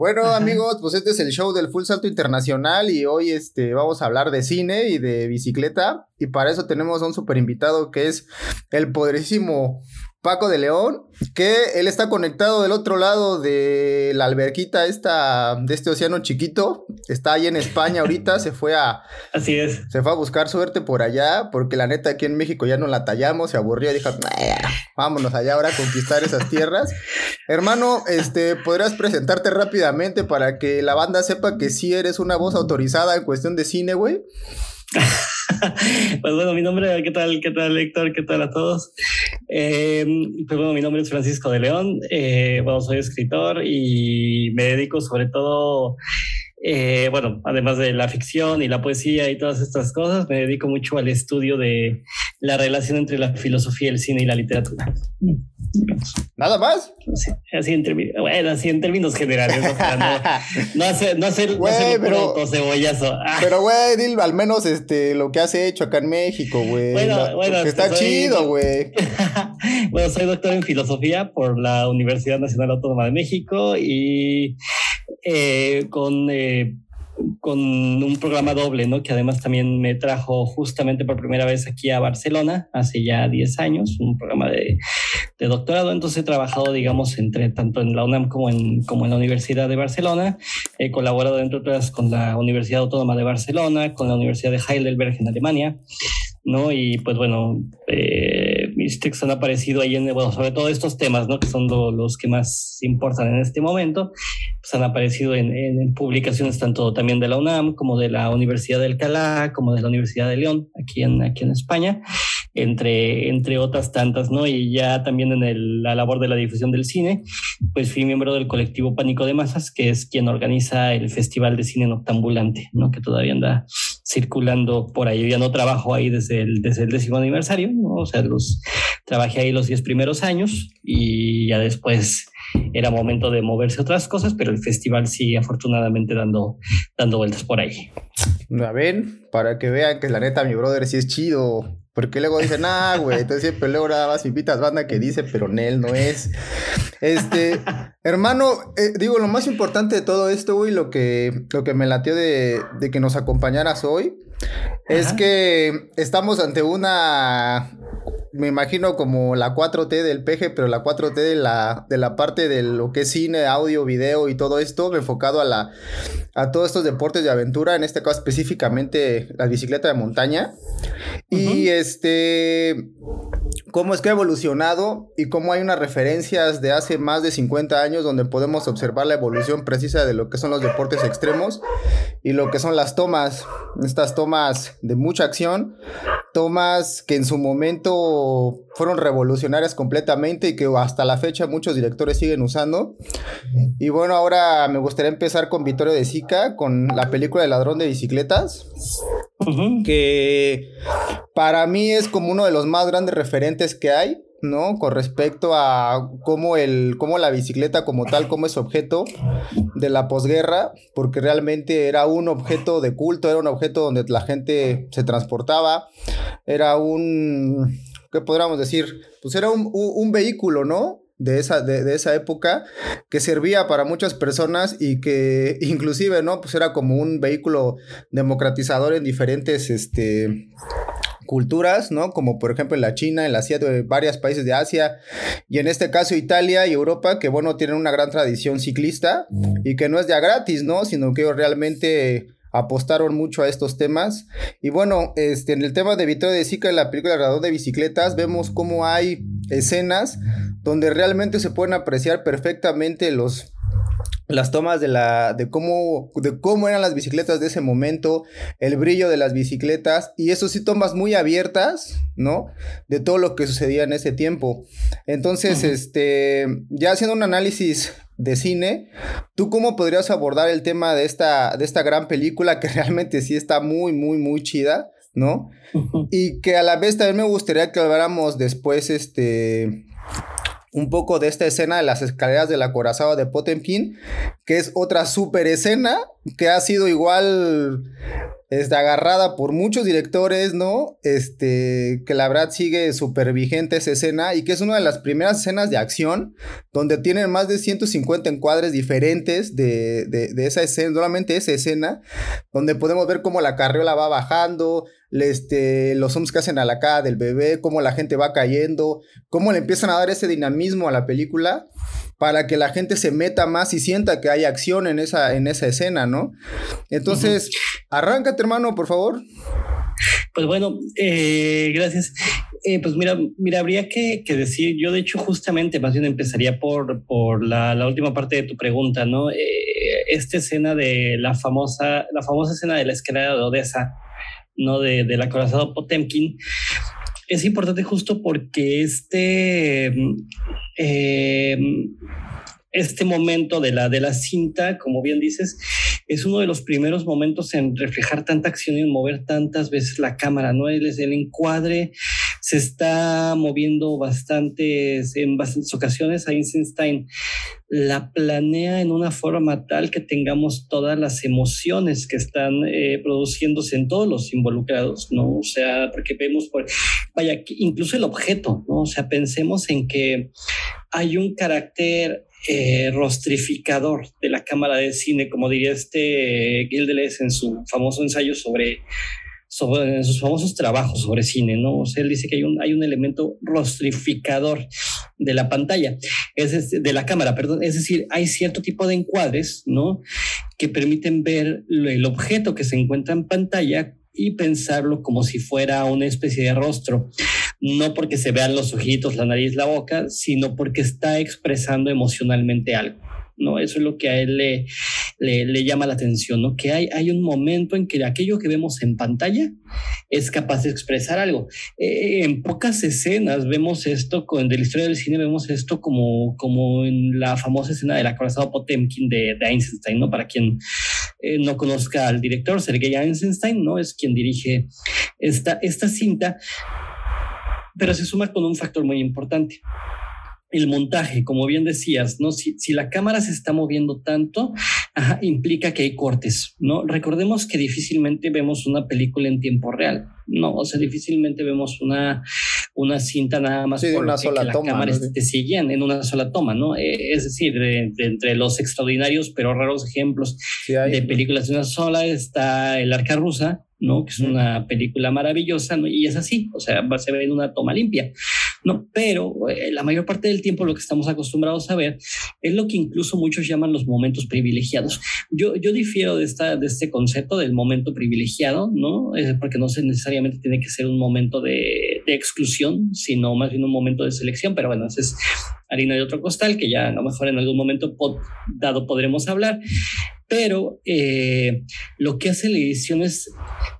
Bueno, amigos, pues este es el show del Full Salto Internacional y hoy este, vamos a hablar de cine y de bicicleta. Y para eso tenemos a un super invitado que es el poderísimo Paco de León, que él está conectado del otro lado de la alberquita esta, de este océano chiquito. Está ahí en España ahorita, se fue a... Así es. Se fue a buscar suerte por allá, porque la neta aquí en México ya no la tallamos, se aburrió y dijo, vámonos allá ahora a conquistar esas tierras. Hermano, este, ¿podrías presentarte rápidamente para que la banda sepa que sí eres una voz autorizada en cuestión de cine, güey? pues bueno, mi nombre, ¿qué tal? ¿Qué tal, Héctor? ¿Qué tal a todos? Eh, pues bueno, mi nombre es Francisco de León, eh, bueno, soy escritor y me dedico sobre todo eh, bueno, además de la ficción y la poesía y todas estas cosas, me dedico mucho al estudio de la relación entre la filosofía, el cine y la literatura. ¿Nada más? así, en, bueno, así en términos generales, ¿no? no, hacer, no hacer, güey, no pero, cebollazo. Pero, güey, dile al menos este, lo que has hecho acá en México, güey. Bueno, bueno. Que está soy, chido, güey. bueno, soy doctor en filosofía por la Universidad Nacional Autónoma de México y eh, con, eh, con un programa doble, ¿no? Que además también me trajo justamente por primera vez aquí a Barcelona, hace ya 10 años, un programa de, de doctorado. Entonces he trabajado, digamos, entre tanto en la UNAM como en, como en la Universidad de Barcelona. He colaborado, entre otras, con la Universidad Autónoma de Barcelona, con la Universidad de Heidelberg en Alemania, ¿no? Y pues bueno, eh, mis textos han aparecido ahí en, bueno, sobre todo estos temas, ¿no? Que son lo, los que más importan en este momento, pues han aparecido en, en, publicaciones tanto también de la UNAM como de la Universidad de Alcalá, como de la Universidad de León, aquí en, aquí en España, entre, entre otras tantas, ¿no? Y ya también en la labor de la difusión del cine, pues fui miembro del colectivo Pánico de Masas, que es quien organiza el Festival de Cine Noctambulante, ¿no? Que todavía anda circulando por ahí. Ya no trabajo ahí desde el, desde el décimo aniversario, ¿no? o sea, los, trabajé ahí los diez primeros años y ya después era momento de moverse otras cosas, pero el festival sigue afortunadamente dando, dando vueltas por ahí. A ver, para que vean que la neta mi brother sí es chido. Porque luego dicen, ah, güey, entonces siempre luego nada más invitas banda que dice, pero Nel no es. Este, hermano, eh, digo, lo más importante de todo esto, güey, lo que, lo que me latió de, de que nos acompañaras hoy, es que estamos ante una me imagino como la 4T del PG, pero la 4T de la, de la parte de lo que es cine, audio, video y todo esto, enfocado a la a todos estos deportes de aventura, en este caso específicamente la bicicleta de montaña. Y este cómo es que ha evolucionado y cómo hay unas referencias de hace más de 50 años donde podemos observar la evolución precisa de lo que son los deportes extremos y lo que son las tomas, estas tomas de mucha acción, tomas que en su momento fueron revolucionarias completamente y que hasta la fecha muchos directores siguen usando. Y bueno, ahora me gustaría empezar con Vittorio de Sica, con la película El ladrón de bicicletas, que para mí es como uno de los más grandes referentes que hay. ¿No? Con respecto a cómo, el, cómo la bicicleta como tal, como es objeto de la posguerra, porque realmente era un objeto de culto, era un objeto donde la gente se transportaba, era un, ¿qué podríamos decir? Pues era un, un, vehículo, ¿no? De esa, de, de, esa época que servía para muchas personas y que inclusive, ¿no? Pues era como un vehículo democratizador en diferentes, este, culturas, ¿no? Como por ejemplo en la China, en la Asia, de varios países de Asia, y en este caso Italia y Europa, que bueno, tienen una gran tradición ciclista y que no es ya gratis, ¿no? Sino que realmente apostaron mucho a estos temas. Y bueno, este, en el tema de Vittorio de Sica, en la película Radón de Bicicletas, vemos cómo hay escenas donde realmente se pueden apreciar perfectamente los las tomas de la de cómo de cómo eran las bicicletas de ese momento, el brillo de las bicicletas y eso sí tomas muy abiertas, ¿no? De todo lo que sucedía en ese tiempo. Entonces, este ya haciendo un análisis de cine. ¿Tú cómo podrías abordar el tema de esta, de esta gran película que realmente sí está muy, muy, muy chida, ¿no? Y que a la vez también me gustaría que habláramos después, este, un poco de esta escena de las escaleras del acorazado de Potemkin, que es otra super escena que ha sido igual este, agarrada por muchos directores, ¿no? Este, que la verdad sigue súper vigente esa escena y que es una de las primeras escenas de acción donde tienen más de 150 encuadres diferentes de, de, esa escena, solamente esa escena, donde podemos ver cómo la carriola va bajando, este, los zooms que hacen a la cara del bebé, cómo la gente va cayendo, cómo le empiezan a dar ese dinamismo a la película para que la gente se meta más y sienta que hay acción en esa, en esa escena, ¿no? Entonces, arráncate, hermano, por favor. Pues bueno, eh, gracias. Eh, pues mira, mira, habría que, decir, yo de hecho justamente más bien empezaría por, por la, última parte de tu pregunta, ¿no? Eh, esta escena de la famosa, la famosa escena de la escalera de Odessa, ¿no? De, del acorazado Potemkin, es importante justo porque este, eh, este momento de la, de la cinta, como bien dices, es uno de los primeros momentos en reflejar tanta acción y mover tantas veces la cámara, ¿no? El, el encuadre se está moviendo bastantes, en bastantes ocasiones. Einstein la planea en una forma tal que tengamos todas las emociones que están eh, produciéndose en todos los involucrados, ¿no? O sea, porque vemos, por, vaya, incluso el objeto, ¿no? O sea, pensemos en que hay un carácter eh, rostrificador de la cámara de cine, como diría este Gildeles en su famoso ensayo sobre sobre sus famosos trabajos sobre cine, ¿no? O él dice que hay un, hay un elemento rostrificador de la pantalla, es de la cámara, perdón, es decir, hay cierto tipo de encuadres, ¿no? Que permiten ver el objeto que se encuentra en pantalla y pensarlo como si fuera una especie de rostro, no porque se vean los ojitos, la nariz, la boca, sino porque está expresando emocionalmente algo. ¿No? Eso es lo que a él le, le, llama la atención, ¿no? Que hay, hay un momento en que aquello que vemos en pantalla es capaz de expresar algo. Eh, en pocas escenas vemos esto, con, de la historia del cine vemos esto como, como en la famosa escena del acorazado Potemkin de, de Einstein, ¿no? Para quien eh, no conozca al director, Sergei Einstein, ¿no? Es quien dirige esta, esta cinta, pero se suma con un factor muy importante el montaje, como bien decías, ¿no? Si, si la cámara se está moviendo tanto, implica que hay cortes, ¿no? Recordemos que difícilmente vemos una película en tiempo real, ¿no? O sea, difícilmente vemos una, una cinta nada más por una sola que toma, la cámara te siguen en una sola toma, ¿no? Eh, es decir, de, entre los extraordinarios pero raros ejemplos de películas de una sola está El Arca Rusa, ¿no? Que es una película maravillosa, ¿no? Y es así, o sea, se ve en una toma limpia. No, pero eh, la mayor parte del tiempo lo que estamos acostumbrados a ver es lo que incluso muchos llaman los momentos privilegiados. Yo, yo difiero de, esta, de este concepto del momento privilegiado, ¿no? porque no necesariamente tiene que ser un momento de, exclusión, sino más bien un momento de selección, pero bueno, esa es harina de otro costal que ya a lo mejor en algún momento dado podremos hablar pero eh, lo que hace la edición es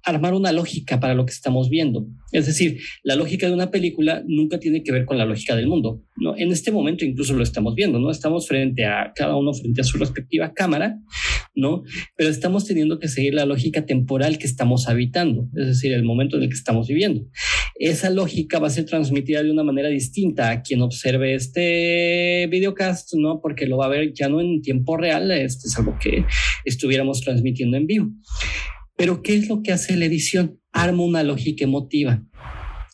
armar una lógica para lo que estamos viendo. Es decir, la lógica de una película nunca tiene que ver con la lógica del mundo. ¿no? En este momento incluso lo estamos viendo, ¿no? Estamos frente a cada uno frente a su respectiva cámara, ¿no? Pero estamos teniendo que seguir la lógica temporal que estamos habitando, es decir, el momento en el que estamos viviendo. Esa lógica va a ser transmitida de una manera distinta a quien observe este videocast, ¿no? Porque lo va a ver ya no en tiempo real, este es algo que estuviéramos transmitiendo en vivo. Pero ¿qué es lo que hace la edición? Arma una lógica emotiva.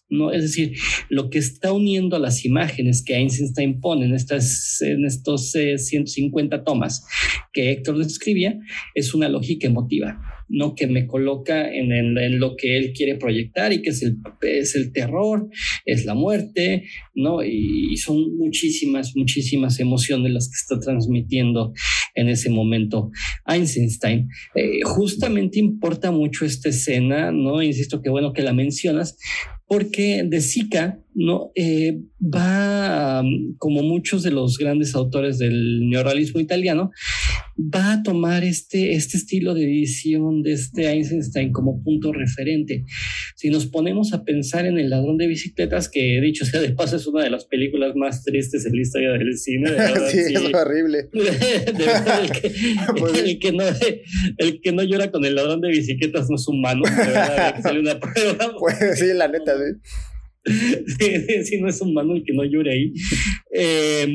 ¿no? Es decir, lo que está uniendo a las imágenes que Einstein pone en, estas, en estos 150 eh, tomas que Héctor describía es una lógica emotiva. ¿No? Que me coloca en, lo que él quiere proyectar y que es el, es el terror, es la muerte, ¿no? Y, son muchísimas, muchísimas emociones las que está transmitiendo en ese momento Einstein. Eh, justamente importa mucho esta escena, ¿no? Insisto que bueno que la mencionas, porque De Sica no eh, va, como muchos de los grandes autores del neorrealismo italiano, va a tomar este, este estilo de edición de este Einstein como punto referente. Si nos ponemos a pensar en El ladrón de bicicletas, que dicho sea de paso es una de las películas más tristes en la historia del cine. sí, es horrible. Pues el, que, no, el que no llora con el ladrón de bicicletas no es humano. De verdad, que sale una prueba. Pues sí, la neta, sí. sí, no es humano el que no llore ahí. Eh,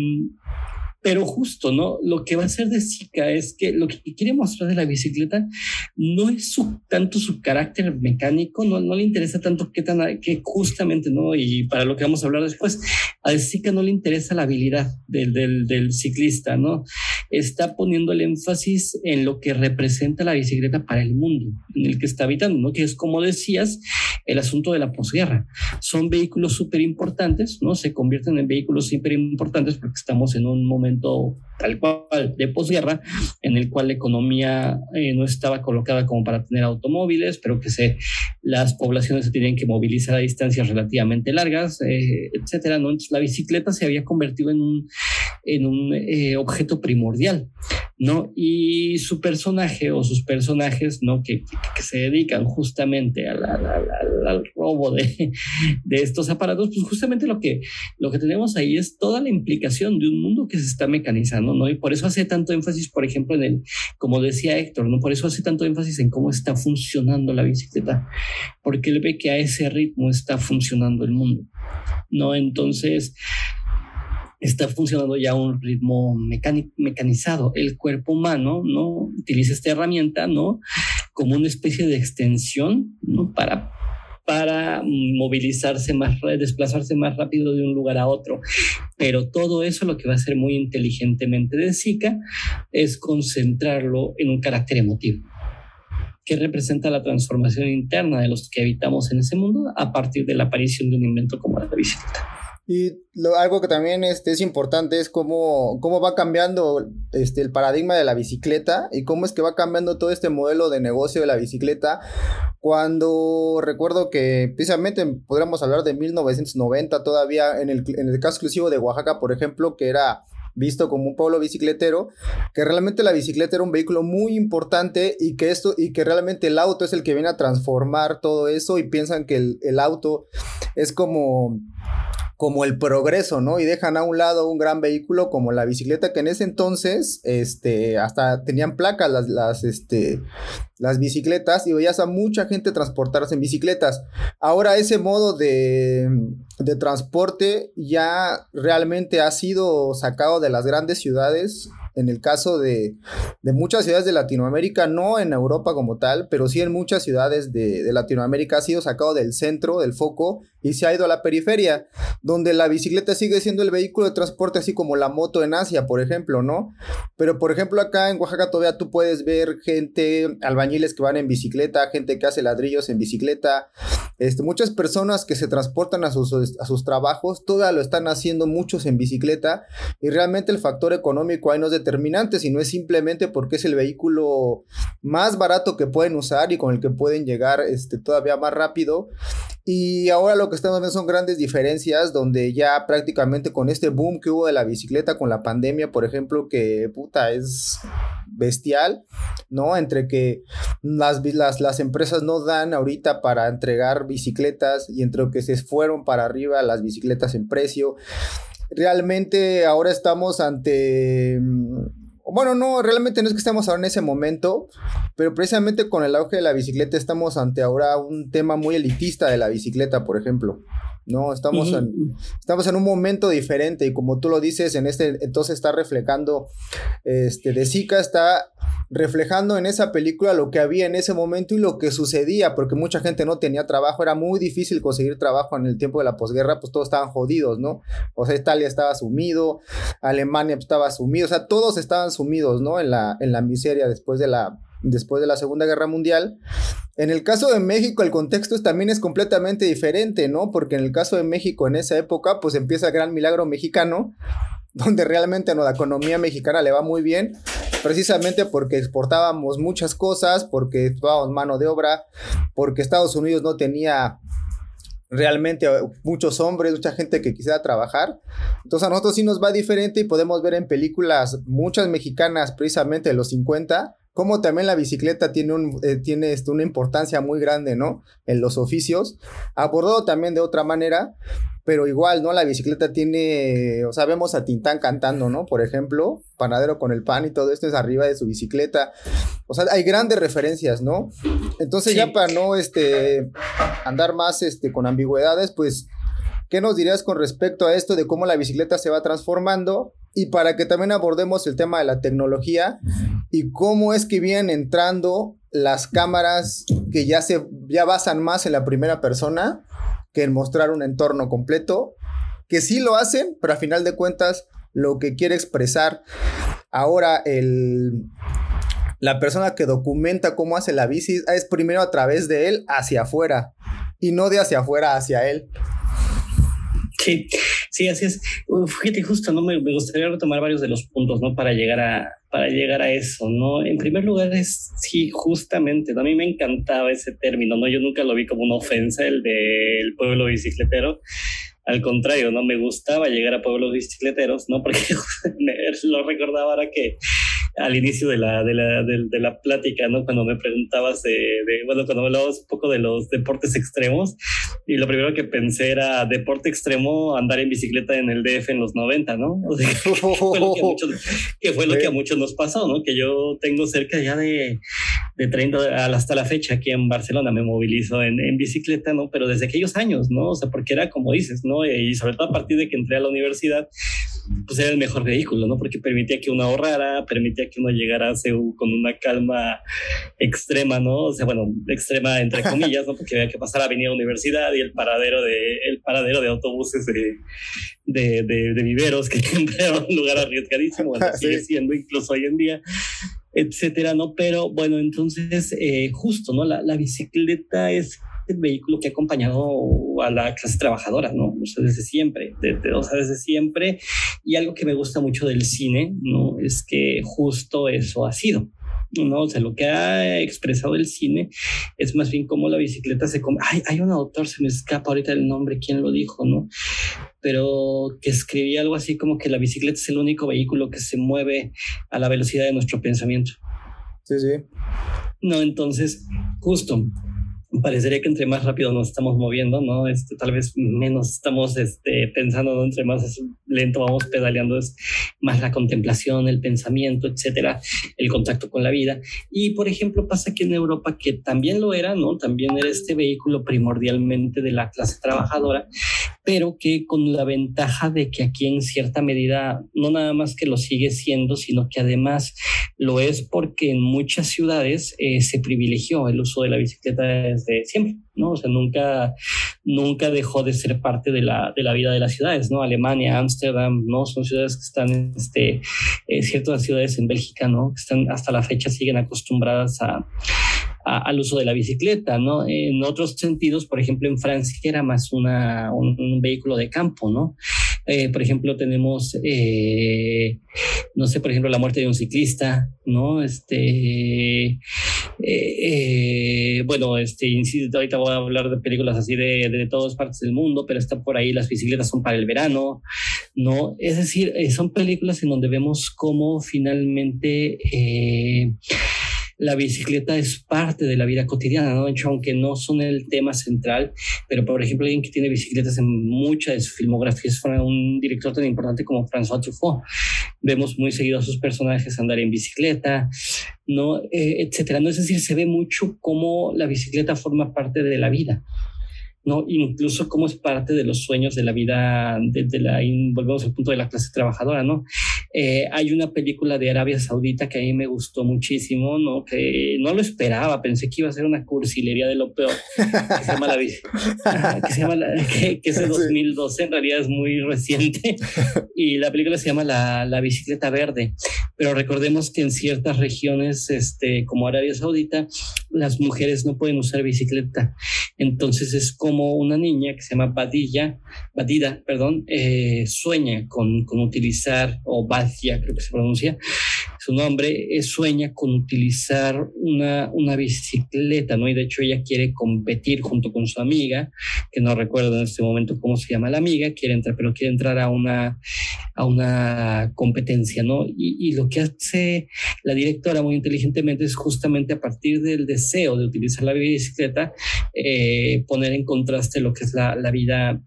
pero justo, ¿no? Lo que va a hacer de Zika es que lo que quiere mostrar de la bicicleta no es su, tanto su carácter mecánico, no, no le interesa tanto qué tan, que justamente, ¿no? Y para lo que vamos a hablar después, a Zika no le interesa la habilidad del, del, del ciclista, ¿no? Está poniendo el énfasis en lo que representa la bicicleta para el mundo en el que está habitando, ¿no? Que es, como decías, el asunto de la posguerra. Son vehículos súper importantes, ¿no? Se convierten en vehículos súper importantes porque estamos en un momento environmental tal cual de posguerra, en el cual la economía eh, no estaba colocada como para tener automóviles, pero que se, las poblaciones se tienen que movilizar a distancias relativamente largas, eh, etcétera. ¿no? Entonces la bicicleta se había convertido en un, en un eh, objeto primordial. ¿no? Y su personaje o sus personajes, ¿no? Que, que, se dedican justamente al, al robo de, de, estos aparatos, pues justamente lo que, lo que tenemos ahí es toda la implicación de un mundo que se está mecanizando, ¿no? Y por eso hace tanto énfasis, por ejemplo, en el, como decía Héctor, ¿no? Por eso hace tanto énfasis en cómo está funcionando la bicicleta, porque él ve que a ese ritmo está funcionando el mundo, ¿no? Entonces, está funcionando ya un ritmo mecanizado. El cuerpo humano, ¿no? Utiliza esta herramienta, ¿no? Como una especie de extensión, ¿no? Para, para movilizarse más, desplazarse más rápido de un lugar a otro. Pero todo eso lo que va a hacer muy inteligentemente de Zika es concentrarlo en un carácter emotivo que representa la transformación interna de los que habitamos en ese mundo a partir de la aparición de un invento como la bicicleta. Y algo que también este, es importante es cómo, cómo va cambiando este, el paradigma de la bicicleta y cómo es que va cambiando todo este modelo de negocio de la bicicleta. Cuando recuerdo que precisamente podríamos hablar de 1990 todavía en el, en el caso exclusivo de Oaxaca, por ejemplo, que era visto como un pueblo bicicletero, que realmente la bicicleta era un vehículo muy importante y que esto y que realmente el auto es el que viene a transformar todo eso y piensan que el, el auto es como como el progreso, ¿no? Y dejan a un lado un gran vehículo como la bicicleta, que en ese entonces, este, hasta tenían placas las, las, este, las bicicletas y veías a mucha gente transportarse en bicicletas. Ahora ese modo de, de transporte ya realmente ha sido sacado de las grandes ciudades en el caso de, muchas ciudades de Latinoamérica, no en Europa como tal, pero sí en muchas ciudades de, de, Latinoamérica ha sido sacado del centro, del foco, y se ha ido a la periferia, donde la bicicleta sigue siendo el vehículo de transporte, así como la moto en Asia, por ejemplo, ¿no? Pero, por ejemplo, acá en Oaxaca todavía tú puedes ver gente, albañiles que van en bicicleta, gente que hace ladrillos en bicicleta, este, muchas personas que se transportan a sus, a sus trabajos, todavía lo están haciendo muchos en bicicleta, y realmente el factor económico ahí no es determinante, sino es simplemente porque es el vehículo más barato que pueden usar y con el que pueden llegar este, todavía más rápido. Y ahora lo que estamos viendo son grandes diferencias donde ya prácticamente con este boom que hubo de la bicicleta con la pandemia, por ejemplo, que puta es bestial, ¿no? Entre que las, las, las empresas no dan ahorita para entregar bicicletas y entre que se fueron para arriba las bicicletas en precio. Realmente ahora estamos ante bueno, no, realmente no es que estemos ahora en ese momento, pero precisamente con el auge de la bicicleta estamos ante ahora un tema muy elitista de la bicicleta, por ejemplo. ¿No? Estamos, en, estamos en un momento diferente y como tú lo dices, en este entonces está reflejando, este, de Zika está reflejando en esa película lo que había en ese momento y lo que sucedía, porque mucha gente no tenía trabajo, era muy difícil conseguir trabajo en el tiempo de la posguerra, pues todos estaban jodidos, ¿no? O sea, Italia estaba sumido, Alemania estaba sumido, o sea, todos estaban sumidos, ¿no? En la, en la miseria después de la, después de la Segunda Guerra Mundial. En el caso de México el contexto también es completamente diferente, ¿no? Porque en el caso de México en esa época pues empieza el gran milagro mexicano, donde realmente a la economía mexicana le va muy bien, precisamente porque exportábamos muchas cosas, porque exportábamos mano de obra, porque Estados Unidos no tenía realmente muchos hombres, mucha gente que quisiera trabajar. Entonces a nosotros sí nos va diferente y podemos ver en películas muchas mexicanas precisamente de los 50 cómo también la bicicleta tiene, un, eh, tiene este, una importancia muy grande, ¿no? En los oficios, abordado también de otra manera, pero igual, ¿no? La bicicleta tiene, o sea, vemos a Tintán cantando, ¿no? Por ejemplo, panadero con el pan y todo esto es arriba de su bicicleta. O sea, hay grandes referencias, ¿no? Entonces ya para no, este, andar más, este, con ambigüedades, pues, ¿qué nos dirías con respecto a esto de cómo la bicicleta se va transformando? Y para que también abordemos el tema de la tecnología y cómo es que vienen entrando las cámaras que ya se ya basan más en la primera persona que en mostrar un entorno completo, que sí lo hacen, pero a final de cuentas lo que quiere expresar ahora el, la persona que documenta cómo hace la bici es primero a través de él hacia afuera y no de hacia afuera hacia él. Sí, sí, así es. Fíjate, justo, ¿no? Me, gustaría retomar varios de los puntos, ¿no? Para llegar a, para llegar a eso, ¿no? En primer lugar es, sí, justamente, a mí me encantaba ese término, ¿no? Yo nunca lo vi como una ofensa, el del pueblo bicicletero. Al contrario, ¿no? Me gustaba llegar a pueblos bicicleteros, ¿no? Porque lo recordaba ahora que al inicio de la, de la, de, la plática, ¿no? Cuando me preguntabas de, de, bueno, cuando hablabas un poco de los deportes extremos, y lo primero que pensé era deporte extremo, andar en bicicleta en el DF en los 90, ¿no? O sea, que fue lo que a muchos, que fue lo que a muchos nos pasó, ¿no? Que yo tengo cerca ya de, de 30 hasta la fecha aquí en Barcelona me movilizo en, en bicicleta, ¿no? Pero desde aquellos años, ¿no? O sea, porque era como dices, ¿no? Y sobre todo a partir de que entré a la universidad, pues era el mejor vehículo, ¿no? Porque permitía que uno ahorrara, permitía que uno llegara a CEU con una calma extrema, ¿no? O sea, bueno, extrema entre comillas, ¿no? Porque había que pasar a Avenida Universidad y el paradero de, el paradero de autobuses de, de, de, de viveros, que era un lugar arriesgadísimo, bueno, sigue siendo incluso hoy en día etcétera, ¿no? Pero bueno, entonces, eh, justo, ¿no? La, la bicicleta es el vehículo que ha acompañado a la clase trabajadora, ¿no? O sea, desde siempre, desde, o sea, desde siempre. Y algo que me gusta mucho del cine, ¿no? Es que justo eso ha sido. ¿no? O sea, lo que ha expresado el cine es más bien cómo la bicicleta se... Come. Ay, hay un autor, se me escapa ahorita el nombre, quién lo dijo, ¿no? Pero que escribía algo así como que la bicicleta es el único vehículo que se mueve a la velocidad de nuestro pensamiento. Sí, sí. No, entonces, justo, parecería que entre más rápido nos estamos moviendo, ¿no? Este, tal vez menos estamos este, pensando. Entre más lento vamos pedaleando, es más la contemplación, el pensamiento, etcétera, el contacto con la vida. Y, por ejemplo, pasa aquí en Europa que también lo era, ¿no? También era este vehículo primordialmente de la clase trabajadora, pero que con la ventaja de que aquí en cierta medida no nada más que lo sigue siendo, sino que además lo es porque en muchas ciudades eh, se privilegió el uso de la bicicleta desde siempre, ¿no? O sea, nunca, nunca dejó de ser parte de la, de la vida de las ciudades, ¿no? Alemania, Ámsterdam, ¿no? Son ciudades que están, este, eh, ciertas ciudades en Bélgica, ¿no? Que están hasta la fecha siguen acostumbradas a, a, al uso de la bicicleta, ¿no? En otros sentidos, por ejemplo, en Francia era más una, un, un vehículo de campo, ¿no? Eh, por ejemplo, tenemos, eh, no sé, por ejemplo, la muerte de un ciclista, ¿no? Este, eh, bueno, este, insisto, ahorita voy a hablar de películas así de, de todas partes del mundo, pero está por ahí, las bicicletas son para el verano, ¿no? Es decir, son películas en donde vemos cómo finalmente la bicicleta es parte de la vida cotidiana, ¿no? De hecho, aunque no son el tema central, pero por ejemplo, alguien que tiene bicicletas en mucha de su filmografía es un director tan importante como François Truffaut. Vemos muy seguido a sus personajes andar en bicicleta, ¿no? Eh, etcétera. ¿no? Es decir, se ve mucho cómo la bicicleta forma parte de la vida. ¿no? Incluso como es parte de los sueños de la vida, de, de la, volvemos al punto de la clase trabajadora, ¿no? Eh, hay una película de Arabia Saudita que a mí me gustó muchísimo, ¿no? Que no lo esperaba, pensé que iba a ser una cursilería de lo peor, que se llama La que se llama la, que, que es de 2012, en realidad es muy reciente, y la película se llama La, la Bicicleta Verde, pero recordemos que en ciertas regiones, este, como Arabia Saudita, las mujeres no pueden usar bicicleta, entonces es como una niña que se llama Badilla, Badida, perdón, eh, sueña con, con utilizar, o Badia creo que se pronuncia, su nombre, eh, sueña con utilizar una, una bicicleta, ¿no? Y de hecho ella quiere competir junto con su amiga, que no recuerdo en este momento cómo se llama la amiga, quiere entrar, pero quiere entrar a una, a una competencia, ¿no? Y, lo que hace la directora muy inteligentemente es justamente a partir del deseo de utilizar la bicicleta, eh, poner en contraste lo que es la, la vida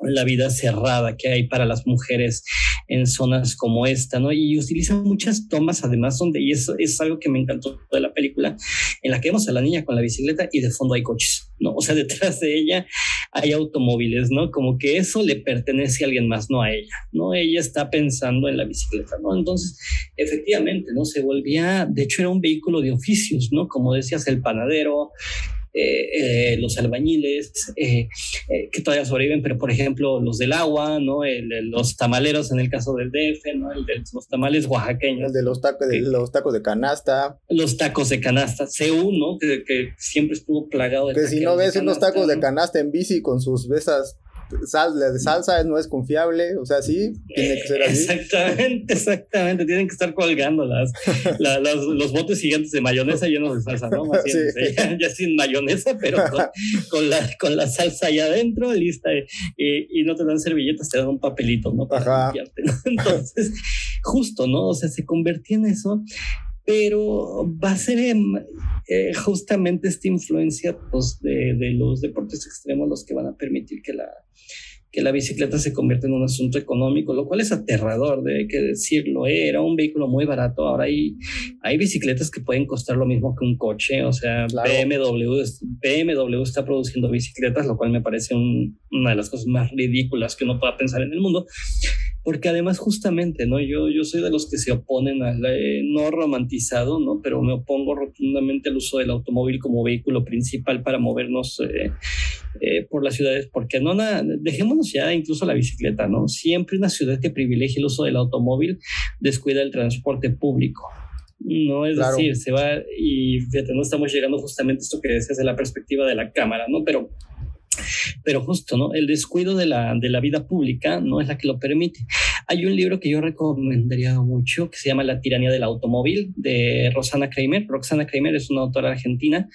la vida cerrada que hay para las mujeres en zonas como esta, ¿no? Y utilizan muchas tomas, además, donde, y eso es algo que me encantó de la película, en la que vemos a la niña con la bicicleta y de fondo hay coches, ¿no? O sea, detrás de ella hay automóviles, ¿no? Como que eso le pertenece a alguien más, no a ella, ¿no? Ella está pensando en la bicicleta, ¿no? Entonces, efectivamente, ¿no? Se volvía, de hecho, era un vehículo de oficios, ¿no? Como decías, el panadero, eh, eh, los albañiles eh, que todavía sobreviven, pero por ejemplo los del agua, ¿no? los tamaleros en el caso del DF, ¿no? El de los tamales oaxaqueños. El de los tacos de, los tacos de canasta. Los tacos de canasta, CU, ¿no? Que, que siempre estuvo plagado de Que si no ves unos tacos de canasta en bici con sus besas sal, de salsa no es confiable, o sea, sí, tiene que ser así. Exactamente, exactamente, tienen que estar colgando las, los botes gigantes de mayonesa llenos de salsa, ¿no? ya, sin mayonesa, pero con, la, con la salsa allá adentro, lista, y, no te dan servilletas, te dan un papelito, ¿no? Para limpiarte, ¿no? Entonces, justo, ¿no? O sea, se convertía en eso pero va a ser eh, justamente esta influencia pues, de, de, los deportes extremos los que van a permitir que la, que la bicicleta se convierte en un asunto económico, lo cual es aterrador, de que decirlo, ¿eh? era un vehículo muy barato, ahora hay, hay bicicletas que pueden costar lo mismo que un coche, o sea, BMW, BMW está produciendo bicicletas, lo cual me parece una de las cosas más ridículas que uno pueda pensar en el mundo, porque además justamente, ¿no? Yo, yo soy de los que se oponen al eh, no romantizado, ¿no? Pero me opongo rotundamente al uso del automóvil como vehículo principal para movernos eh, eh, por las ciudades, porque no, nada, dejémonos ya incluso la bicicleta, ¿no? Siempre una ciudad que privilegia el uso del automóvil descuida el transporte público. No es decir, se va y fíjate, no estamos llegando justamente a esto que decías de la perspectiva de la cámara, ¿no? Pero pero justo, ¿no? El descuido de la, de la vida pública no es la que lo permite. Hay un libro que yo recomendaría mucho que se llama La tiranía del automóvil de Rosana Kramer. Roxana Kramer es una autora argentina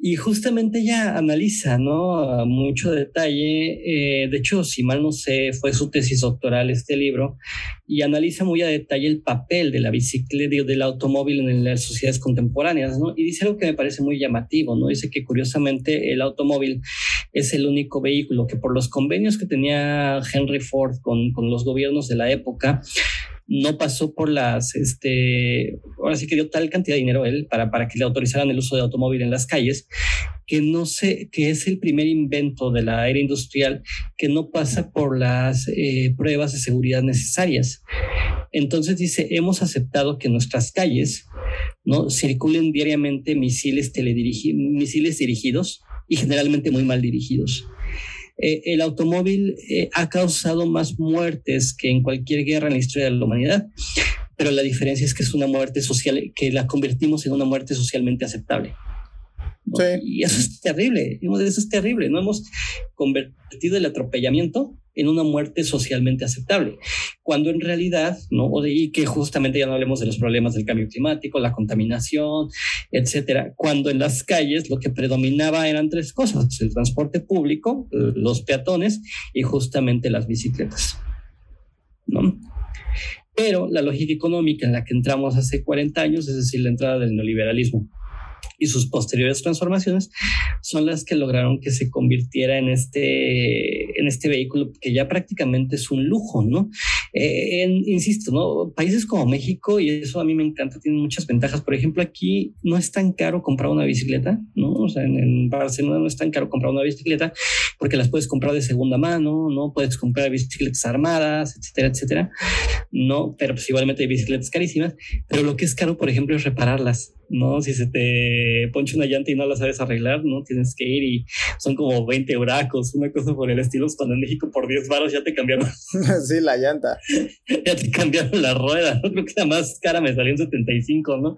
y justamente ella analiza, ¿no? Mucho detalle. Eh, de hecho, si mal no sé, fue su tesis doctoral este libro y analiza muy a detalle el papel de la bicicleta, del automóvil en las sociedades contemporáneas, ¿no? Y dice algo que me parece muy llamativo, ¿no? Dice que curiosamente el automóvil es el único vehículo que por los convenios que tenía Henry Ford con, con los gobiernos de la época, no pasó por las, este, ahora sí que dio tal cantidad de dinero él para, para que le autorizaran el uso de automóvil en las calles, que no sé, que es el primer invento de la era industrial que no pasa por las eh, pruebas de seguridad necesarias. Entonces dice, hemos aceptado que nuestras calles no circulen diariamente misiles misiles dirigidos y generalmente muy mal dirigidos. Eh, el automóvil eh, ha causado más muertes que en cualquier guerra en la historia de la humanidad, pero la diferencia es que es una muerte social, que la convertimos en una muerte socialmente aceptable. Y eso es terrible, eso es terrible, no hemos convertido el atropellamiento en una muerte socialmente aceptable, cuando en realidad, ¿no? Y que justamente ya no hablemos de los problemas del cambio climático, la contaminación, etcétera, cuando en las calles lo que predominaba eran tres cosas, el transporte público, los peatones y justamente las bicicletas, ¿no? Pero la lógica económica en la que entramos hace 40 años, es decir, la entrada del neoliberalismo, y sus posteriores transformaciones son las que lograron que se convirtiera en este, en este vehículo que ya prácticamente es un lujo, ¿no? Eh, insisto, ¿no? Países como México, y eso a mí me encanta, tienen muchas ventajas. Por ejemplo, aquí no es tan caro comprar una bicicleta, ¿no? O sea, en, Barcelona no es tan caro comprar una bicicleta porque las puedes comprar de segunda mano, ¿no? Puedes comprar bicicletas armadas, etcétera, etcétera, ¿no? Pero pues igualmente hay bicicletas carísimas, pero lo que es caro, por ejemplo, es repararlas ¿no? Si se te poncha una llanta y no la sabes arreglar, ¿no? Tienes que ir y son como 20 huracos, una cosa por el estilo, cuando en México por 10 varos ya te cambiaron. sí, la llanta. ya te cambiaron la rueda, ¿no? Creo que la más cara me salió en 75, ¿no?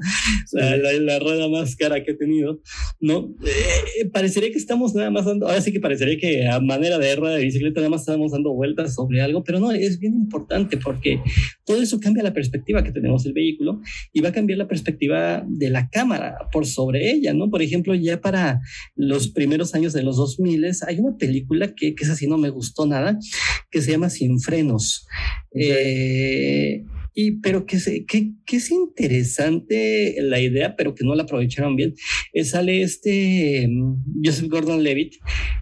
La, la, rueda más cara que he tenido, ¿no? Eh, parecería que estamos nada más dando, ahora sí que parecería que a manera de rueda de bicicleta nada más estamos dando vueltas sobre algo, pero no, es bien importante porque todo eso cambia la perspectiva que tenemos del vehículo y va a cambiar la perspectiva de la cámara por sobre ella, ¿no? Por ejemplo, ya para los primeros años de los 2000 hay una película que, que es así, no me gustó nada, que se llama Sin Frenos. Eh, y, pero que, que, que, es interesante la idea, pero que no la aprovecharon bien. Eh, sale este mm, Joseph Gordon Levitt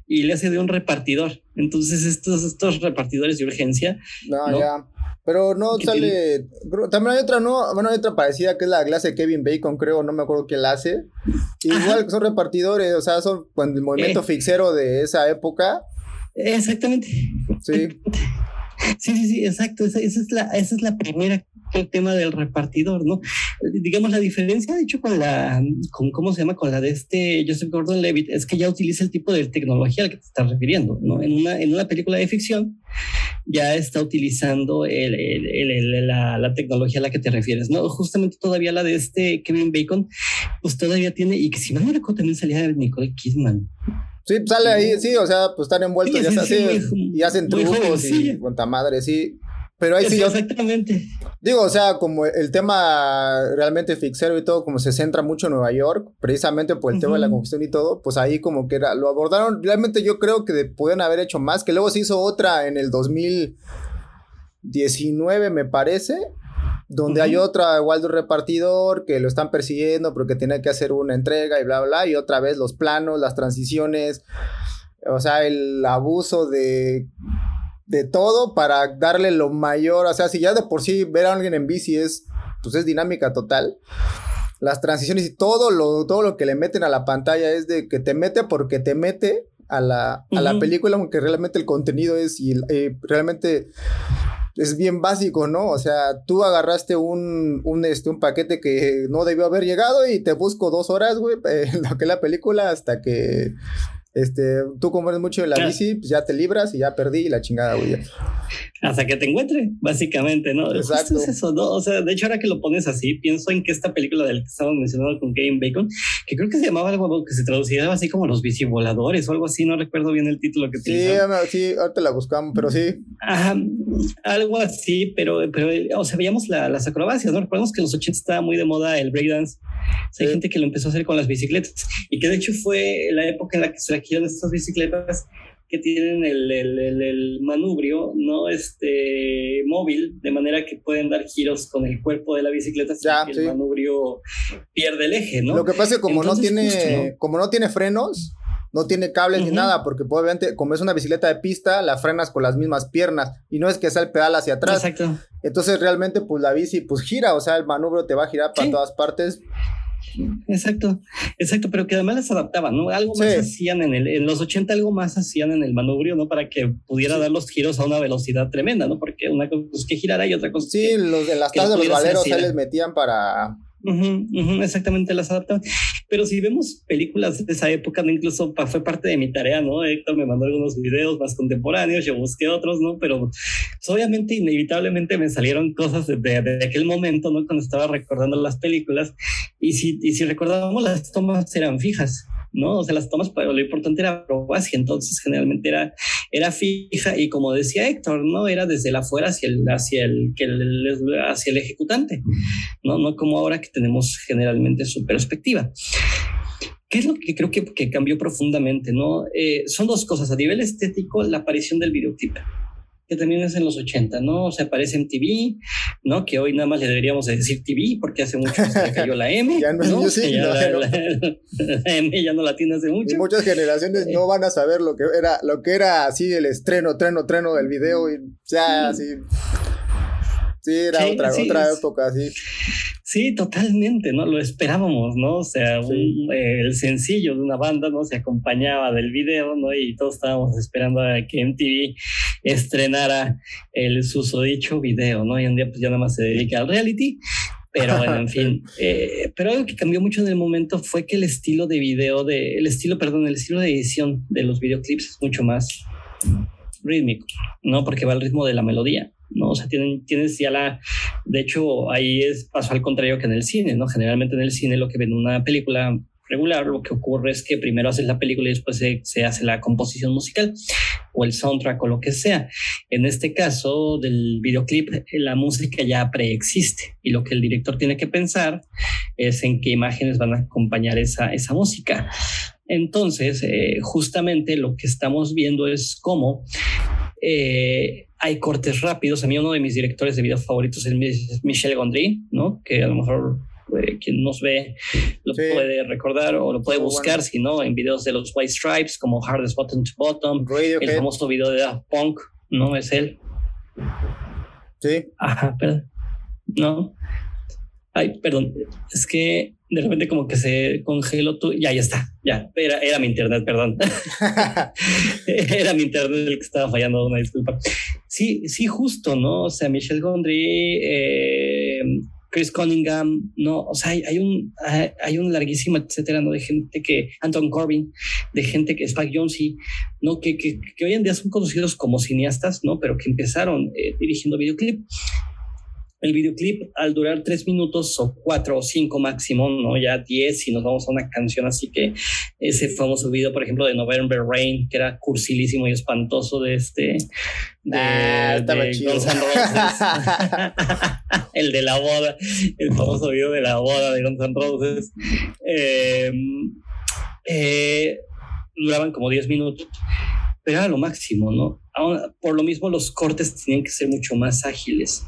y le hace de un repartidor. Entonces, estos, estos repartidores de urgencia. No, ya. Pero no sale. También hay otra, ¿no? Bueno, hay otra parecida que es la clase de Kevin Bacon, creo, no me acuerdo quién la hace. Igual son repartidores, o sea, son el movimiento eh. fixero de esa época. Exactamente. Sí. Sí, sí, sí, exacto. Esa, esa, es la, esa es la primera el tema del repartidor, ¿no? Digamos, la diferencia, de hecho, con la, con, ¿cómo se llama? Con la de este Joseph Gordon-Levitt, es que ya utiliza el tipo de tecnología al que te estás refiriendo, ¿no? En una, en una película de ficción ya está utilizando el, el, la, la, tecnología a la que te refieres, ¿no? Justamente todavía la de este Kevin Bacon, pues todavía tiene, y que si no me recuerdo también salía de Nicole Kidman. Sí, sale ahí, sí, o sea, pues están envueltos, ya sí, y hacen trucos y cuanta madre, sí. Pero ahí sí, Exactamente. Digo, o sea, como el tema realmente fixero y todo, como se centra mucho en Nueva York, precisamente por el tema de la conquista y todo, pues ahí como que era, lo abordaron. Realmente yo creo que pueden haber hecho más, que luego se hizo otra en el 2019, me parece, donde hay otra igual de un repartidor que lo están persiguiendo porque tiene que hacer una entrega y bla, bla, y otra vez los planos, las transiciones, o sea, el abuso de de todo para darle lo mayor, o sea, si ya de por sí ver a alguien en bici es, pues es dinámica total. Las transiciones y todo lo, todo lo que le meten a la pantalla es de que te mete porque te mete a la, a la película, aunque realmente el contenido es y, realmente es bien básico, ¿no? O sea, tú agarraste un, un, este, un paquete que no debió haber llegado y te busco dos horas, güey, en lo que es la película hasta que este, tú como eres mucho de la bici, pues ya te libras y ya perdí y la chingada, güey. Hasta que te encuentre, básicamente, ¿no? Exacto. es eso, ¿no? O sea, de hecho, ahora que lo pones así, pienso en que esta película del que estábamos mencionando con Kevin Bacon, que creo que se llamaba algo que se traducía así como Los bicivoladores o algo así, no recuerdo bien el título que Sí, sí, ahorita la buscamos, pero sí. Ajá, algo así, pero, pero o sea, veíamos las acrobacias, ¿no? Recordemos que en los 80 estaba muy de moda el breakdance. hay gente que lo empezó a hacer con las bicicletas y que de hecho fue la época en la que se trajeron estas bicicletas que tienen el, el, el, manubrio no este móvil de manera que pueden dar giros con el cuerpo de la bicicleta sin que el manubrio pierde el eje no lo que pasa es que como no tiene como no tiene frenos no tiene cables ni nada, porque obviamente, como es una bicicleta de pista, la frenas con las mismas piernas y no es que sea el pedal hacia atrás. Exacto. Entonces, realmente, pues la bici, pues gira, o sea, el manubrio te va a girar para todas partes. Exacto, exacto, pero que además las adaptaban, ¿no? Algo más hacían en el, en los 80 algo más hacían en el manubrio, ¿no? Para que pudiera dar los giros a una velocidad tremenda, ¿no? Porque una cosa es que girara y otra cosa Sí, los de las tasas de los valeros se les metían para exactamente, las adaptaban. Pero si vemos películas de esa época, ¿no? incluso fue parte de mi tarea, ¿no? Héctor me mandó algunos videos más contemporáneos, yo busqué otros, ¿no? Pero pues, obviamente, inevitablemente me salieron cosas de, de, aquel momento, ¿no? Cuando estaba recordando las películas. Y si, y si recordábamos, las tomas eran fijas. ¿No? O sea, las tomas, pero lo importante era y entonces generalmente era, era fija y como decía Héctor, ¿no? Era desde el afuera hacia el, hacia el, hacia el ejecutante, ¿no? No como ahora que tenemos generalmente su perspectiva. ¿Qué es lo que creo que, que cambió profundamente? ¿no? Eh, son dos cosas. A nivel estético, la aparición del videoclip que también es en los 80, ¿no? O sea, aparece en TV, ¿no? Que hoy nada más le deberíamos decir TV porque hace mucho que se cayó la M. ya no, ¿no? Sí, ya no, la, la, M ya no la tiene hace mucho. Y muchas generaciones no van a saber lo que era, lo que era así el estreno, treno, treno del video y ya así. Sí, era otra, otra época, sí. Sí, totalmente, ¿no? Lo esperábamos, ¿no? O sea, eh, el sencillo de una banda, ¿no? Se acompañaba del video, ¿no? Y todos estábamos esperando a que MTV estrenara el susodicho video, ¿no? Y un día pues ya nada más se dedica al reality, Pero bueno, en fin. Eh, pero algo que cambió mucho en el momento fue que el estilo de video, de, el estilo, perdón, el estilo de edición de los videoclips es mucho más rítmico, ¿no? Porque va al ritmo de la melodía. ¿no? O sea, tienen, tienes ya la... De hecho, ahí es paso al contrario que en el cine, ¿no? Generalmente en el cine lo que ven una película regular, lo que ocurre es que primero haces la película y después se, se, hace la composición musical o el soundtrack o lo que sea. En este caso del videoclip, la música ya preexiste y lo que el director tiene que pensar es en qué imágenes van a acompañar esa, esa música. Entonces, eh, justamente lo que estamos viendo es cómo eh, hay cortes rápidos. A mí uno de mis directores de video favoritos es Michel Gondry, ¿no? Que a lo mejor eh, quien nos ve lo puede recordar o lo puede buscar, si no, en videos de los White Stripes como Hardest Button to Bottom, el famoso video de Daft Punk, ¿no? Es él. Sí. Ajá, perdón. No. Ay, perdón. Es que de repente como que se congeló tú. Ya, ya está. Ya. Era, era mi internet, perdón. era mi internet el que estaba fallando. Una disculpa. Sí, sí, justo, ¿no? O sea, Michelle Gondry, eh, Chris Cunningham, no, o sea, hay, un, hay un larguísimo etcétera, ¿no? De gente que, Anton Corbin, de gente que, Spike Jonze, ¿no? Que, que, que, hoy en día son conocidos como cineastas, ¿no? Pero que empezaron eh, dirigiendo videoclip el videoclip al durar tres minutos o cuatro o cinco máximo, no ya diez, si nos vamos a una canción así que ese famoso video, por ejemplo, de November Rain, que era cursilísimo y espantoso de este de, ah, el de la boda, el famoso video de la boda de Guns N' Roses. Eh, eh, duraban como diez minutos, pero era lo máximo, ¿no? por lo mismo los cortes tenían que ser mucho más ágiles.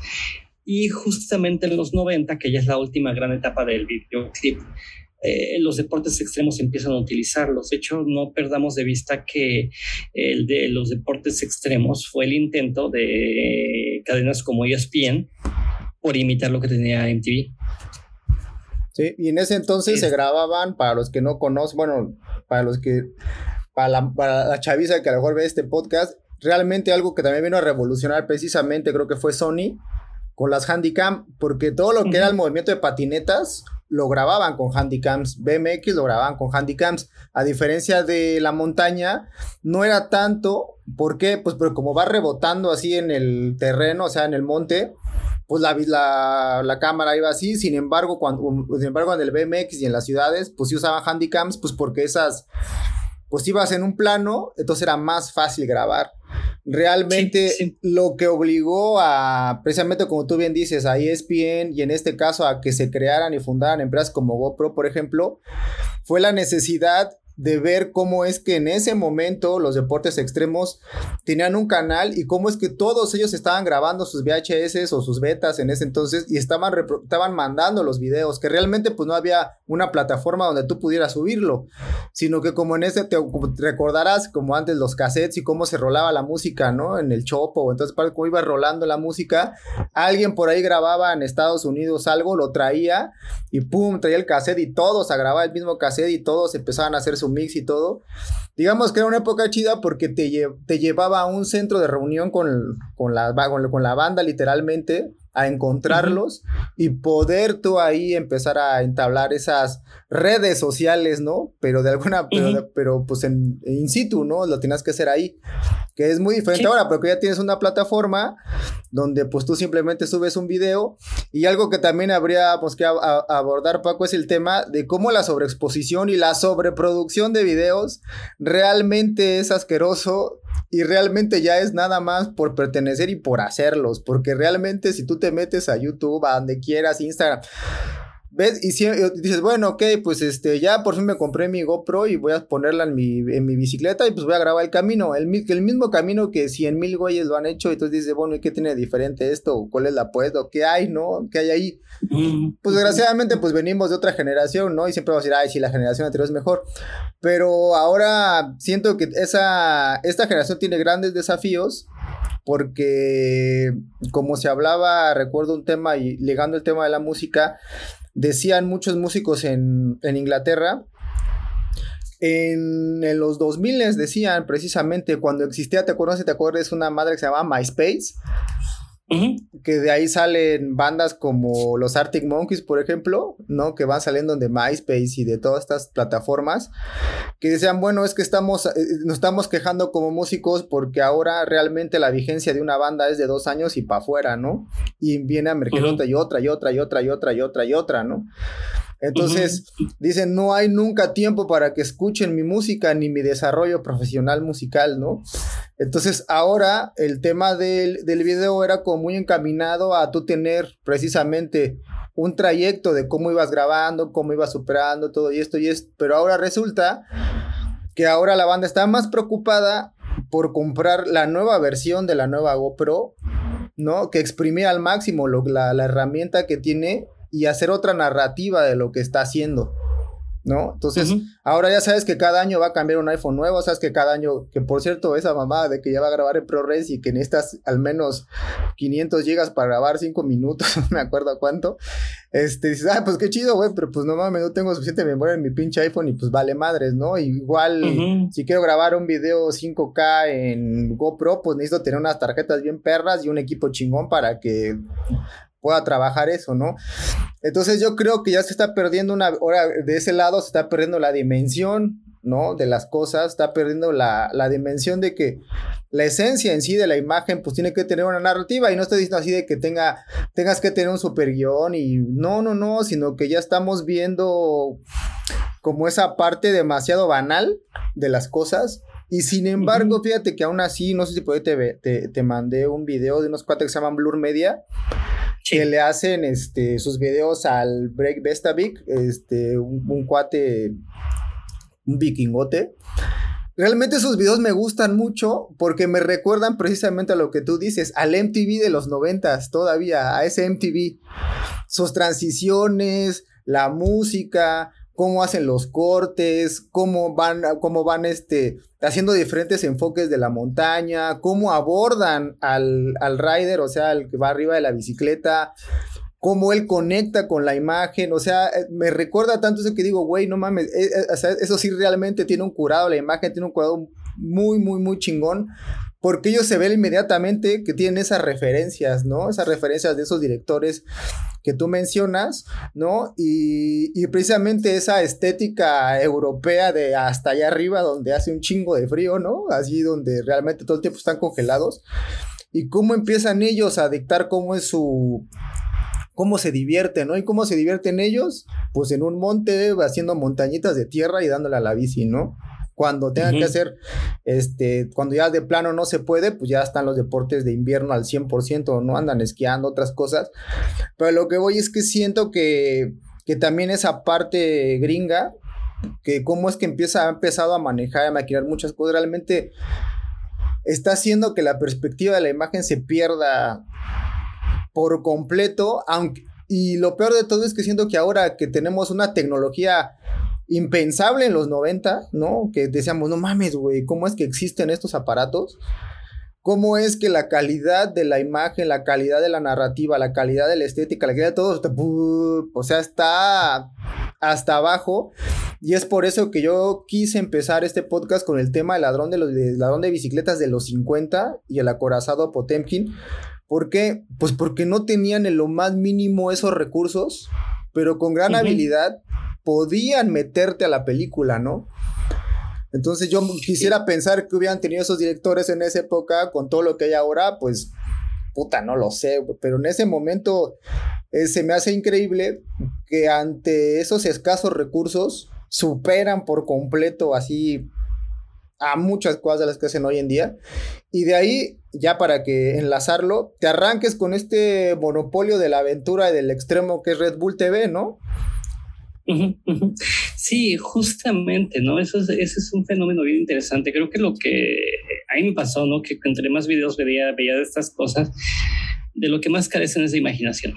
Y justamente en los 90, que ya es la última gran etapa del videoclip, eh, los deportes extremos empiezan a utilizarlos. De hecho, no perdamos de vista que el de los deportes extremos fue el intento de cadenas como ESPN por imitar lo que tenía MTV. Sí, y en ese entonces se grababan, para los que no conocen, bueno, para los que, para la, para la chaviza que a lo mejor ve este podcast, realmente algo que también vino a revolucionar precisamente, creo que fue Sony, con las handicam, porque todo lo que era el movimiento de patinetas lo grababan con handicams, BMX lo grababan con handicams, a diferencia de la montaña, no era tanto, ¿por qué? Pues pero como va rebotando así en el terreno, o sea, en el monte, pues la, la, la, cámara iba así, sin embargo, cuando, sin embargo, en el BMX y en las ciudades, pues sí usaban handicams, pues porque esas, pues ibas en un plano, entonces era más fácil grabar. Realmente lo que obligó a, precisamente como tú bien dices, a ESPN y en este caso a que se crearan y fundaran empresas como GoPro, por ejemplo, fue la necesidad de ver cómo es que en ese momento los deportes extremos tenían un canal y cómo es que todos ellos estaban grabando sus VHS o sus betas en ese entonces y estaban, estaban mandando los videos, que realmente pues no había una plataforma donde tú pudieras subirlo, sino que como en ese, te, recordarás como antes los cassettes y cómo se rolaba la música, ¿no? En el chopo, entonces para cómo iba rolando la música, alguien por ahí grababa en Estados Unidos algo, lo traía y pum, traía el cassette y todos a grabar el mismo cassette y todos empezaban a hacer su mix y todo. Digamos que era una época chida porque te, te llevaba a un centro de reunión con, con, la, con la banda literalmente a encontrarlos y poder tú ahí empezar a entablar esas redes sociales, ¿no? Pero de alguna, pero, pues en, in situ, ¿no? Lo tienes que hacer ahí, que es muy diferente ahora, porque ya tienes una plataforma donde pues tú simplemente subes un video y algo que también habríamos que abordar, Paco, es el tema de cómo la sobreexposición y la sobreproducción de videos realmente es asqueroso y realmente ya es nada más por pertenecer y por hacerlos, porque realmente si tú te metes a YouTube, a donde quieras, Instagram, ¿Ves? Y si, dices, bueno, ok, pues este, ya por fin me compré mi GoPro y voy a ponerla en mi, en mi bicicleta y pues voy a grabar el camino. El, el mismo camino que cien mil güeyes lo han hecho. Y entonces dices, bueno, ¿y qué tiene diferente esto? ¿Cuál es la apuesta? ¿Qué hay, no? ¿Qué hay ahí? Pues desgraciadamente, pues venimos de otra generación, ¿no? Y siempre vamos a decir, ay, sí, la generación anterior es mejor. Pero ahora siento que esa, esta generación tiene grandes desafíos porque como se hablaba, recuerdo un tema y ligando el tema de la música, decían muchos músicos en, Inglaterra. En, los 2000 decían precisamente cuando existía, ¿te acuerdas? ¿Te acuerdas? Una madre que se llamaba MySpace. Que de ahí salen bandas como los Arctic Monkeys, por ejemplo, ¿no? Que van saliendo de MySpace y de todas estas plataformas, que decían, bueno, es que estamos, eh, nos estamos quejando como músicos porque ahora realmente la vigencia de una banda es de dos años y para afuera, ¿no? Y viene a emerger otra y otra y otra y otra y otra y otra y otra, ¿no? Entonces, dicen, no hay nunca tiempo para que escuchen mi música ni mi desarrollo profesional musical, ¿no? Entonces, ahora el tema del, del video era como muy encaminado a tú tener precisamente un trayecto de cómo ibas grabando, cómo ibas superando todo y esto y esto, pero ahora resulta que ahora la banda está más preocupada por comprar la nueva versión de la nueva GoPro, ¿no? Que exprimir al máximo la, la herramienta que tiene y hacer otra narrativa de lo que está haciendo. ¿no? Entonces, ahora ya sabes que cada año va a cambiar un iPhone nuevo, sabes que cada año, que por cierto, esa mamá de que ya va a grabar en ProRes y que necesitas al menos 500 gigas para grabar 5 minutos, no me acuerdo cuánto, este, dices, ah, pues qué chido, güey, pero pues no mames, no tengo suficiente memoria en mi pinche iPhone y pues vale madres, ¿no? Igual, si quiero grabar un video 5K en GoPro, pues necesito tener unas tarjetas bien perras y un equipo chingón para que pueda trabajar eso, ¿no? Entonces yo creo que ya se está perdiendo una, ahora de ese lado se está perdiendo la dimensión, ¿no? De las cosas, está perdiendo la, la, dimensión de que la esencia en sí de la imagen pues tiene que tener una narrativa y no estoy diciendo así de que tenga, tengas que tener un super guion y no, no, no, sino que ya estamos viendo como esa parte demasiado banal de las cosas. Y sin embargo, fíjate que aún así, no sé si por ahí te, te, te mandé un video de unos cuatro que se llaman Blur Media, que le hacen este, sus videos al Break Vestavic, este, un, cuate, un vikingote. Realmente sus videos me gustan mucho porque me recuerdan precisamente a lo que tú dices, al MTV de los noventas todavía, a ese MTV. Sus transiciones, la música, cómo hacen los cortes, cómo van, cómo van este, haciendo diferentes enfoques de la montaña, cómo abordan al, al rider, o sea, el que va arriba de la bicicleta, cómo él conecta con la imagen, o sea, eh, me recuerda tanto eso que digo, güey, no mames, eh, eh, eso sí realmente tiene un curado, la imagen tiene un curado muy, muy, muy chingón, porque ellos se ven inmediatamente que tienen esas referencias, ¿no? Esas referencias de esos directores que tú mencionas, ¿no? Y, precisamente esa estética europea de hasta allá arriba donde hace un chingo de frío, ¿no? Así donde realmente todo el tiempo están congelados. Y cómo empiezan ellos a dictar cómo es su cómo se divierten, ¿no? Y cómo se divierten ellos, pues en un monte haciendo montañitas de tierra y dándole a la bici, ¿no? Cuando tengan que hacer, este, cuando ya de plano no se puede, pues ya están los deportes de invierno al 100%, no andan esquiando, otras cosas. Pero lo que voy es que siento que, que también esa parte gringa, que cómo es que empieza, ha empezado a manejar, a maquinar muchas cosas, realmente está haciendo que la perspectiva de la imagen se pierda por completo, aunque, y lo peor de todo es que siento que ahora que tenemos una tecnología impensable en los 90, ¿no? Que decíamos, no mames, güey, ¿cómo es que existen estos aparatos? ¿Cómo es que la calidad de la imagen, la calidad de la narrativa, la calidad de la estética, la calidad de todo, o sea, está hasta abajo? Y es por eso que yo quise empezar este podcast con el tema del ladrón de, los, ladrón de bicicletas de los 50 y el acorazado Potemkin. ¿Por qué? Pues porque no tenían en lo más mínimo esos recursos, pero con gran habilidad podían meterte a la película, ¿no? Entonces yo quisiera pensar que hubieran tenido esos directores en esa época con todo lo que hay ahora, pues puta, no lo sé, pero en ese momento eh, se me hace increíble que ante esos escasos recursos superan por completo así a muchas cosas de las que hacen hoy en día. Y de ahí, ya para que enlazarlo, te arranques con este monopolio de la aventura y del extremo que es Red Bull TV, ¿no? Sí, justamente, ¿no? Eso es, ese es un fenómeno bien interesante. Creo que lo que a mí me pasó, ¿no? Que entre más videos veía, veía de estas cosas, de lo que más carecen es de imaginación.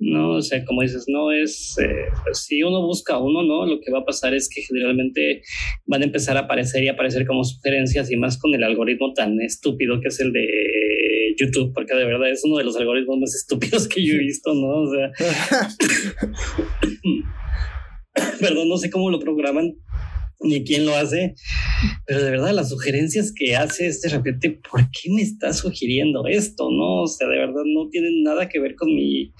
No, o sea, como dices, no es, eh, si uno busca uno, ¿no? Lo que va a pasar es que generalmente van a empezar a aparecer y aparecer como sugerencias y más con el algoritmo tan estúpido que es el de YouTube, porque de verdad es uno de los algoritmos más estúpidos que yo he visto, ¿no? O sea, perdón, no sé cómo lo programan ni quién lo hace, pero de verdad las sugerencias que haces de repente, ¿por qué me estás sugiriendo esto? No, o sea, de verdad no tienen nada que ver con mi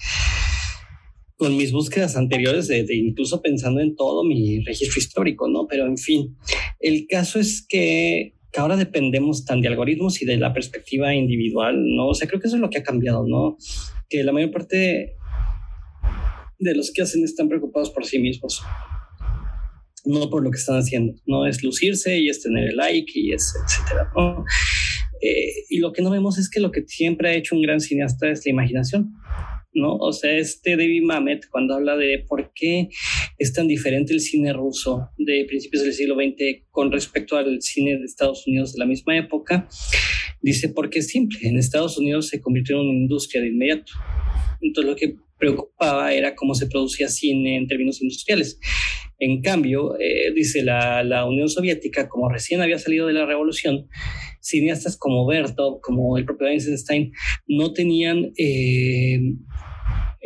con mis búsquedas anteriores, de, incluso pensando en todo mi registro histórico, ¿no? Pero en fin, el caso es que, ahora dependemos tan de algoritmos y de la perspectiva individual, ¿no? O sea, creo que eso es lo que ha cambiado, ¿no? Que la mayor parte de los que hacen están preocupados por sí mismos, no por lo que están haciendo, no es lucirse y es tener el like y es etcétera. Eh, y lo que no vemos es que lo que siempre ha hecho un gran cineasta es la imaginación. ¿no? O sea, este David Mamet, cuando habla de por qué es tan diferente el cine ruso de principios del siglo XX con respecto al cine de Estados Unidos de la misma época, dice porque es simple, en Estados Unidos se convirtió en una industria de inmediato. Entonces lo que preocupaba era cómo se producía cine en términos industriales. En cambio, eh, dice la, la, Unión Soviética, como recién había salido de la revolución, cineastas como Bertov, como el propio Einstein, no tenían eh,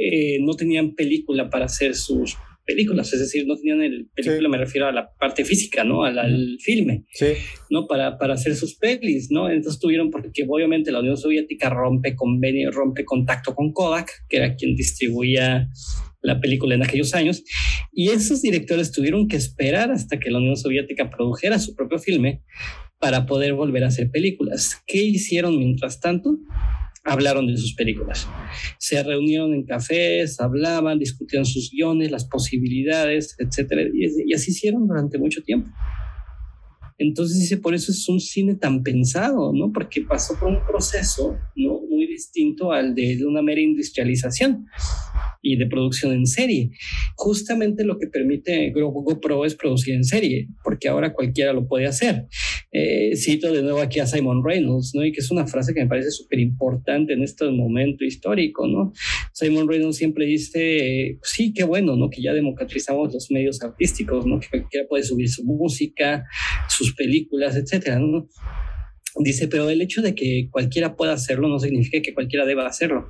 eh, no tenían película para hacer sus películas, es decir, no tenían el película, me refiero a la parte física, ¿no? Al, filme, sí. ¿no? Para, para hacer sus pelis, ¿no? Entonces tuvieron, porque obviamente la Unión Soviética rompe convenio, rompe contacto con Kodak, que era quien distribuía la película en aquellos años, y esos directores tuvieron que esperar hasta que la Unión Soviética produjera su propio filme para poder volver a hacer películas. ¿Qué hicieron mientras tanto? Hablaron de sus películas. Se reunieron en cafés, hablaban, discutían sus guiones, las posibilidades, etcétera, y, así hicieron durante mucho tiempo. Entonces dice, por eso es un cine tan pensado, ¿no? Porque pasó por un proceso, ¿no? Muy distinto al de una mera industrialización y de producción en serie. Justamente lo que permite GoPro es producir en serie, porque ahora cualquiera lo puede hacer. Eh, cito de nuevo aquí a Simon Reynolds, ¿no? Y que es una frase que me parece súper importante en este momento histórico, ¿no? Simon Reynolds siempre dice, sí, qué bueno, ¿no? Que ya democratizamos los medios artísticos, ¿no? Que cualquiera puede subir su música, sus películas, etcétera, ¿no? Dice, pero el hecho de que cualquiera pueda hacerlo no significa que cualquiera deba hacerlo.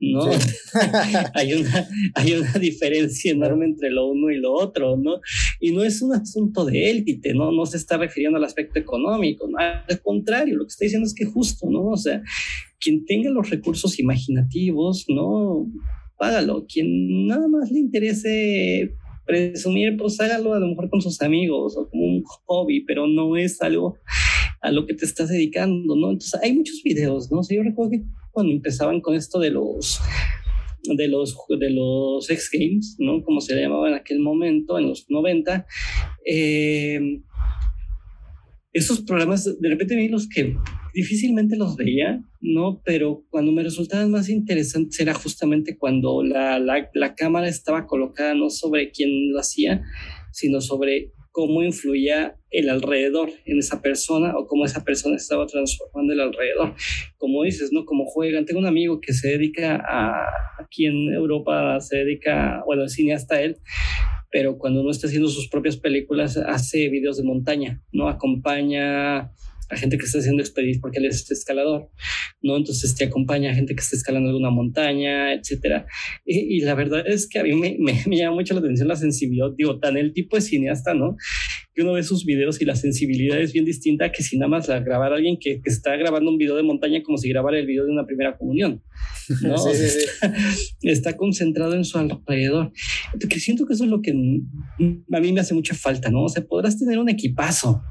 ¿no? hay, una, hay una diferencia enorme entre lo uno y lo otro, ¿no? Y no es un asunto de élite, ¿no? No se está refiriendo al aspecto económico, al contrario, lo que está diciendo es que justo, ¿no? O sea, quien tenga los recursos imaginativos, ¿no? Págalo. Quien nada más le interese presumir, pues hágalo a lo mejor con sus amigos o como un hobby, pero no es algo a lo que te estás dedicando, ¿no? Entonces hay muchos videos, ¿no? O yo recuerdo que cuando empezaban con esto de los de los de los X Games, ¿no? Como se llamaba en aquel momento, en los 90, eh, esos programas de repente vi los que difícilmente los veía, ¿no? Pero cuando me resultaban más interesantes era justamente cuando la, la, la cámara estaba colocada no sobre quién lo hacía, sino sobre cómo influía el alrededor en esa persona o cómo esa persona estaba transformando el alrededor. Como dices, ¿no? Como juegan. Tengo un amigo que se dedica a, aquí en Europa, se dedica, bueno, el cineasta él, pero cuando no está haciendo sus propias películas, hace videos de montaña, ¿no? Acompaña a gente que está haciendo expediciones porque él es escalador, ¿no? Entonces te acompaña a gente que está escalando alguna montaña, etcétera. Y, la verdad es que a mí me, me, llama mucho la atención la sensibilidad, digo, tan el tipo de cineasta, ¿no? Que uno ve sus videos y la sensibilidad es bien distinta que si nada más la grabar a alguien que, que, está grabando un video de montaña como si grabara el video de una primera comunión, ¿no? sí, sí, sí. Está, concentrado en su alrededor. Que siento que eso es lo que a mí me hace mucha falta, ¿no? O sea, podrás tener un equipazo,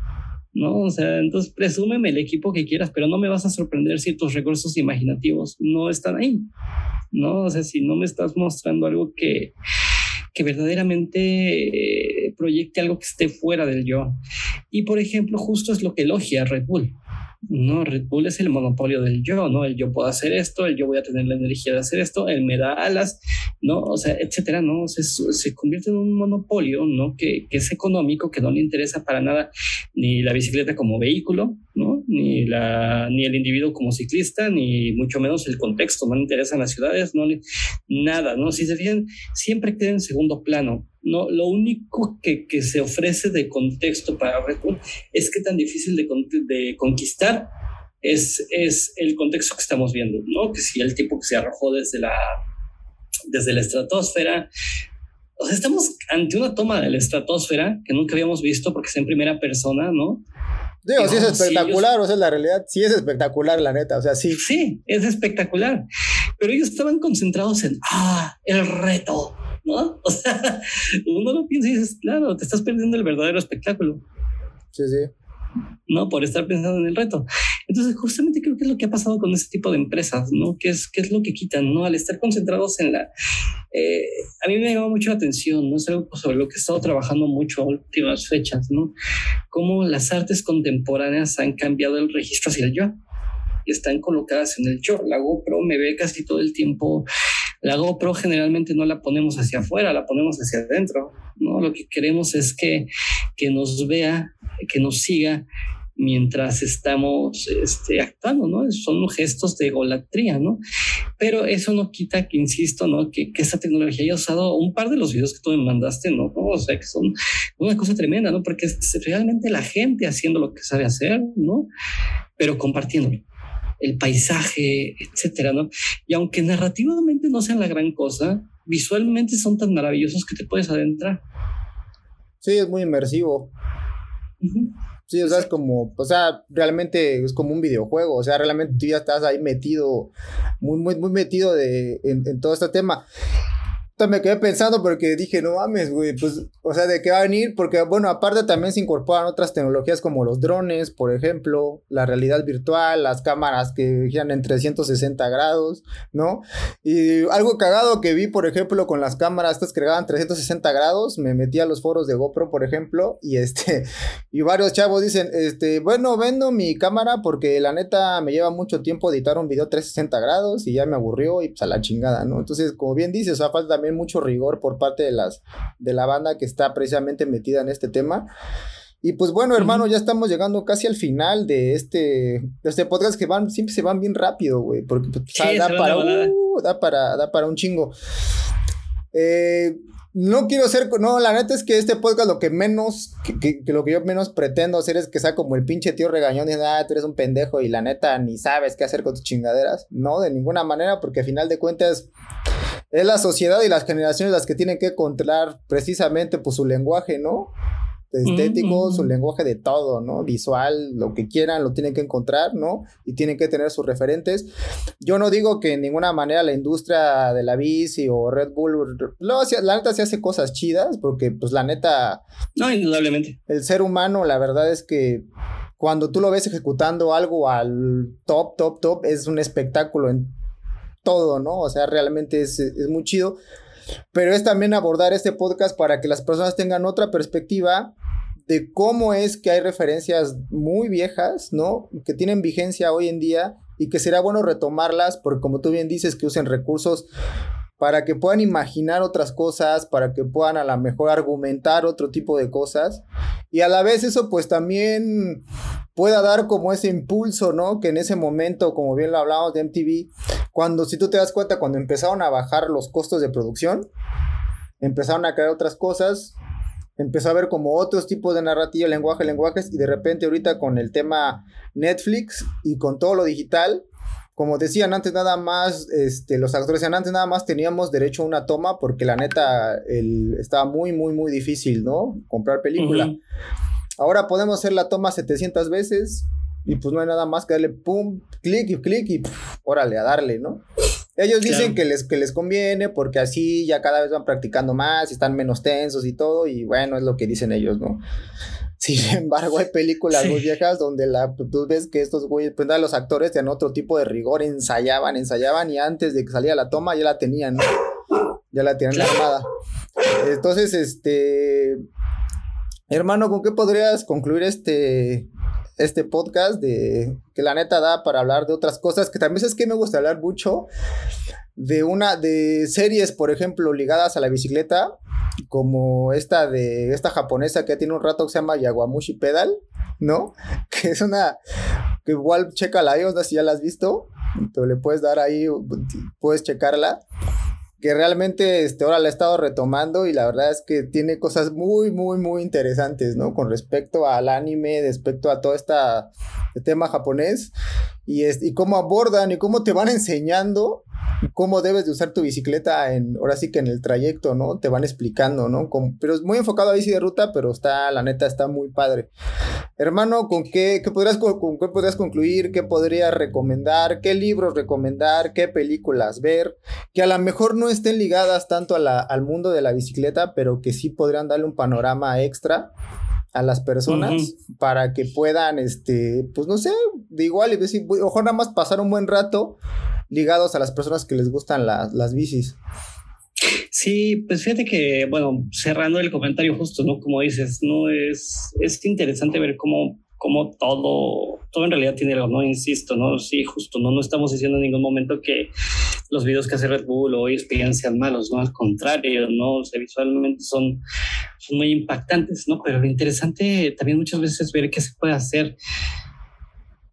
¿no? O sea, entonces presúmeme el equipo que quieras, pero no me vas a sorprender si tus recursos imaginativos no están ahí, ¿no? O sea, si no me estás mostrando algo que, que verdaderamente eh, proyecte algo que esté fuera del yo. Y por ejemplo, justo es lo que elogia Red Bull. No, Red Bull es el monopolio del yo, ¿no? El yo puedo hacer esto, el yo voy a tener la energía de hacer esto, él me da alas, ¿no? O sea, etcétera, ¿no? Se, se convierte en un monopolio, ¿no? Que, que, es económico, que no le interesa para nada ni la bicicleta como vehículo, ¿no? Ni, la, ni el individuo como ciclista, ni mucho menos el contexto, no le interesan las ciudades, no nada, ¿no? Si se fijan, siempre queda en segundo plano. No, lo único que, que se ofrece de contexto para Red Bull es que tan difícil de, de conquistar es, es el contexto que estamos viendo, ¿no? Que si el tipo que se arrojó desde la, desde la estratosfera, O sea, estamos ante una toma de la estratosfera que nunca habíamos visto porque es en primera persona, ¿no? Digo, sí es espectacular, o sea, la realidad sí es espectacular, la neta, o sea, sí. Sí, es espectacular. Pero ellos estaban concentrados en, ah, el reto, ¿no? O sea, uno lo piensa y dices, claro, te estás perdiendo el verdadero espectáculo. Sí, sí. ¿no? Por estar pensando en el reto. Entonces, justamente creo que es lo que ha pasado con este tipo de empresas, ¿no? ¿Qué es, qué es lo que quitan, ¿no? Al estar concentrados en la... Eh, a mí me llama mucho la atención, ¿no? Es algo sobre lo que he estado trabajando mucho a últimas fechas, ¿no? Cómo las artes contemporáneas han cambiado el registro hacia el yo y están colocadas en el yo. La GoPro me ve casi todo el tiempo. La GoPro generalmente no la ponemos hacia afuera, la ponemos hacia adentro. ¿no? Lo que queremos es que, que nos vea, que nos siga mientras estamos este, actuando, ¿no? Son gestos de golatría, ¿no? Pero eso no quita que, insisto, ¿no? Que, que esta tecnología haya usado un par de los videos que tú me mandaste, ¿no? O sea, que son una cosa tremenda, ¿no? Porque es realmente la gente haciendo lo que sabe hacer, ¿no? Pero compartiéndolo el paisaje, etcétera, ¿no? Y aunque narrativamente no sean la gran cosa, visualmente son tan maravillosos que te puedes adentrar. Sí, es muy inmersivo. Sí, o sea, es como, o sea, realmente es como un videojuego, o sea, realmente tú ya estás ahí metido, muy, muy, muy metido de, en todo este tema me quedé pensando porque dije, no mames, güey, pues, o sea, ¿de qué va a venir? Porque, bueno, aparte también se incorporan otras tecnologías como los drones, por ejemplo, la realidad virtual, las cámaras que giran en 360 grados, ¿no? Y algo cagado que vi, por ejemplo, con las cámaras estas que graban 360 grados, me metí a los foros de GoPro, por ejemplo, y este, y varios chavos dicen, este, bueno, vendo mi cámara porque la neta me lleva mucho tiempo editar un video 360 grados y ya me aburrió y pues a la chingada, ¿no? Entonces, como bien dices, o sea, falta también mucho rigor por parte de las de la banda que está precisamente metida en este tema. Y pues bueno, hermano, ya estamos llegando casi al final de este, de este podcast que van, siempre se van bien rápido, güey, porque pues, da, para, uh, da, para, da para un chingo. Eh, no quiero ser, no, la neta es que este podcast lo que menos, que, lo que yo menos pretendo hacer es que sea como el pinche tío regañón y ah, tú eres un pendejo y la neta ni sabes qué hacer con tus chingaderas. No, de ninguna manera, porque al final de cuentas es la sociedad y las generaciones las que tienen que controlar precisamente pues su lenguaje, ¿no? estético, su lenguaje de todo, ¿no? Visual, lo que quieran, lo tienen que encontrar, ¿no? Y tienen que tener sus referentes. Yo no digo que en ninguna manera la industria de la bici o Red Bull, no, la neta se hace cosas chidas, porque pues la neta... No, indudablemente. El ser humano, la verdad es que cuando tú lo ves ejecutando algo al top, top, top, es un espectáculo en todo, ¿no? O sea, realmente es, muy chido. Pero es también abordar este podcast para que las personas tengan otra perspectiva de cómo es que hay referencias muy viejas, ¿no? Que tienen vigencia hoy en día y que será bueno retomarlas porque como tú bien dices que usen recursos para que puedan imaginar otras cosas, para que puedan a lo mejor argumentar otro tipo de cosas. Y a la vez eso pues también pueda dar como ese impulso, ¿no? Que en ese momento, como bien lo hablamos de MTV, cuando si tú te das cuenta, cuando empezaron a bajar los costos de producción, empezaron a crear otras cosas, empezó a ver como otros tipos de narrativa, lenguaje, lenguajes, y de repente ahorita con el tema Netflix y con todo lo digital, como decían antes nada más, este, los actores decían antes nada más teníamos derecho a una toma porque la neta el, estaba muy, muy, muy difícil, ¿no? Comprar película. Ahora podemos hacer la toma 700 veces y pues no hay nada más que darle pum, clic y clic y órale, a darle, ¿no? Ellos dicen que, les, que les conviene porque así ya cada vez van practicando más y están menos tensos y todo y bueno, es lo que dicen ellos, ¿no? Sin embargo, hay películas muy viejas donde la, tú ves que estos güeyes, pues los actores tenían otro tipo de rigor, ensayaban, ensayaban y antes de que saliera la toma ya la tenían, Ya la tenían armada. Entonces, este. Hermano, ¿con qué podrías concluir este, este podcast de que la neta da para hablar de otras cosas que también es que me gusta hablar mucho de una de series, por ejemplo, ligadas a la bicicleta como esta de esta japonesa que tiene un rato que se llama Yaguamushi Pedal, ¿no? Que es una que igual checa la no si ya la has visto, pero le puedes dar ahí, puedes checarla. Que realmente este, ahora la he estado retomando y la verdad es que tiene cosas muy, muy, muy interesantes, ¿no? Con respecto al anime, respecto a todo este tema japonés. Y, es, y cómo abordan y cómo te van enseñando cómo debes de usar tu bicicleta en, ahora sí que en el trayecto, ¿no? Te van explicando, ¿no? pero es muy enfocado a bici de ruta, pero está, la neta, está muy padre. Hermano, ¿con qué, qué podrías, con, qué podrías concluir? ¿Qué podrías recomendar? ¿Qué libros recomendar? ¿Qué películas ver? Que a lo mejor no estén ligadas tanto a la, al mundo de la bicicleta, pero que sí podrían darle un panorama extra a las personas para que puedan, este, pues no sé, de igual y decir, ojo nada más pasar un buen rato ligados a las personas que les gustan las bicis. Sí, pues fíjate que, bueno, cerrando el comentario justo, ¿no? Como dices, ¿no? Es, es interesante ver cómo, cómo todo, todo en realidad tiene algo, ¿no? Insisto, ¿no? Sí, justo, ¿no? No estamos diciendo en ningún momento que los videos que hace Red Bull o ESPN sean malos, ¿no? Al contrario, ¿no? O visualmente son, son muy impactantes, ¿no? Pero lo interesante también muchas veces es ver qué se puede hacer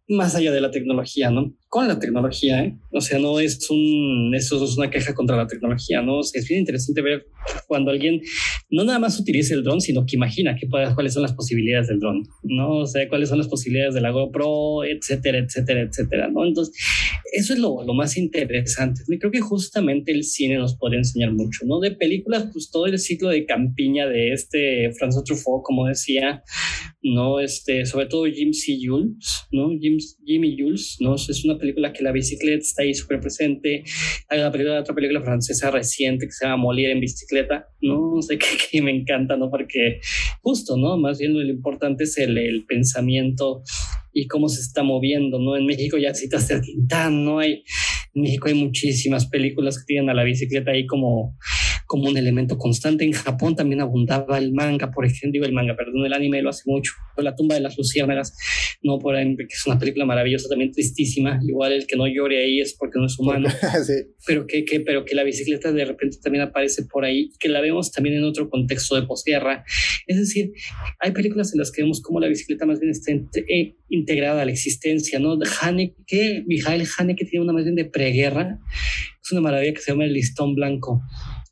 más allá de la tecnología, ¿no? Con la tecnología, ¿eh? O sea, no es un, eso es una queja contra la tecnología, ¿no? es bien interesante ver cuando alguien no nada más utiliza el dron, sino que imagina qué cuáles son las posibilidades del dron, ¿no? O sea, cuáles son las posibilidades de la GoPro, etcétera, etcétera, etcétera, ¿no? Entonces, eso es lo, lo más interesante. Y creo que justamente el cine nos puede enseñar mucho, ¿no? De películas, pues todo el ciclo de campiña de este François Truffaut, como decía, ¿no? Este, sobre todo Jim C. Jules, ¿no? Jim, Jimmy Jules, ¿no? Es una película que la bicicleta está ahí súper presente. Hay una película, otra película francesa reciente que se llama Molière en bicicleta, ¿no? sé qué, me encanta, ¿no? Porque justo, ¿no? Más bien lo importante es el, el pensamiento y cómo se está moviendo, ¿no? En México ya citaste a Tintán, ¿no? Hay, en México hay muchísimas películas que tienen a la bicicleta ahí como como un elemento constante. En Japón también abundaba el manga, por ejemplo, el manga, perdón, el anime lo hace mucho. La tumba de las luciérnagas, no por ahí, que es una película maravillosa, también tristísima. Igual el que no llore ahí es porque no es humano. Pero que, que, pero que la bicicleta de repente también aparece por ahí, que la vemos también en otro contexto de posguerra. Es decir, hay películas en las que vemos cómo la bicicleta más bien está eh, integrada a la existencia, ¿no? Haneke, Mijael Haneke tiene una más bien de preguerra, es una maravilla que se llama El Listón Blanco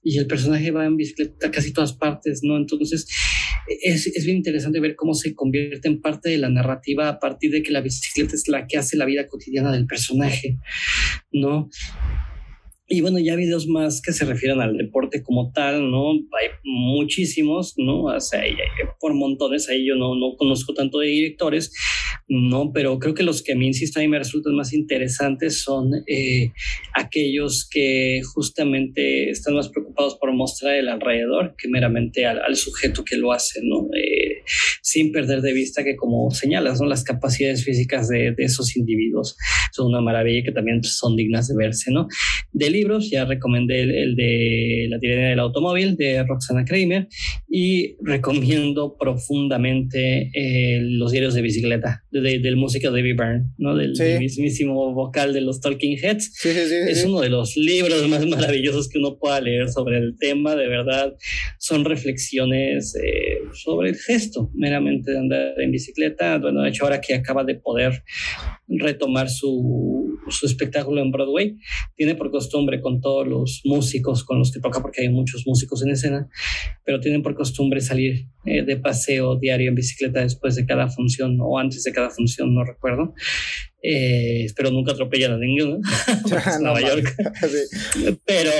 y el personaje va en bicicleta a casi todas partes, ¿no? Entonces es, es, bien interesante ver cómo se convierte en parte de la narrativa a partir de que la bicicleta es la que hace la vida cotidiana del personaje, ¿no? Y bueno, ya videos más que se refieren al deporte como tal, ¿no? Hay muchísimos, ¿no? O sea, por montones, ahí yo no, no conozco tanto de directores, ¿no? Pero creo que los que a mí, insisto, a mí me resultan más interesantes son eh, aquellos que justamente están más preocupados por mostrar el alrededor que meramente al, sujeto que lo hace, ¿no? Eh, sin perder de vista que, como señalas, ¿no? Las capacidades físicas de esos individuos son una maravilla que también son dignas de verse, ¿no? Del libros, ya recomendé el, de La tirania del automóvil de Roxana Kramer y recomiendo profundamente eh, los diarios de bicicleta del músico David Byrne, ¿no? del, mismísimo vocal de los Talking Heads. es uno de los libros más maravillosos que uno pueda leer sobre el tema, de verdad. Son reflexiones eh, sobre el gesto meramente de andar en bicicleta. Bueno, de hecho, ahora que acaba de poder retomar su, su espectáculo en Broadway, tiene por costumbre con todos los músicos con los que toca, porque hay muchos músicos en escena, pero tienen por costumbre salir eh, de paseo diario en bicicleta después de cada función o antes de cada función, no recuerdo. Eh, espero nunca atropellan a ninguno, Nueva York. pero,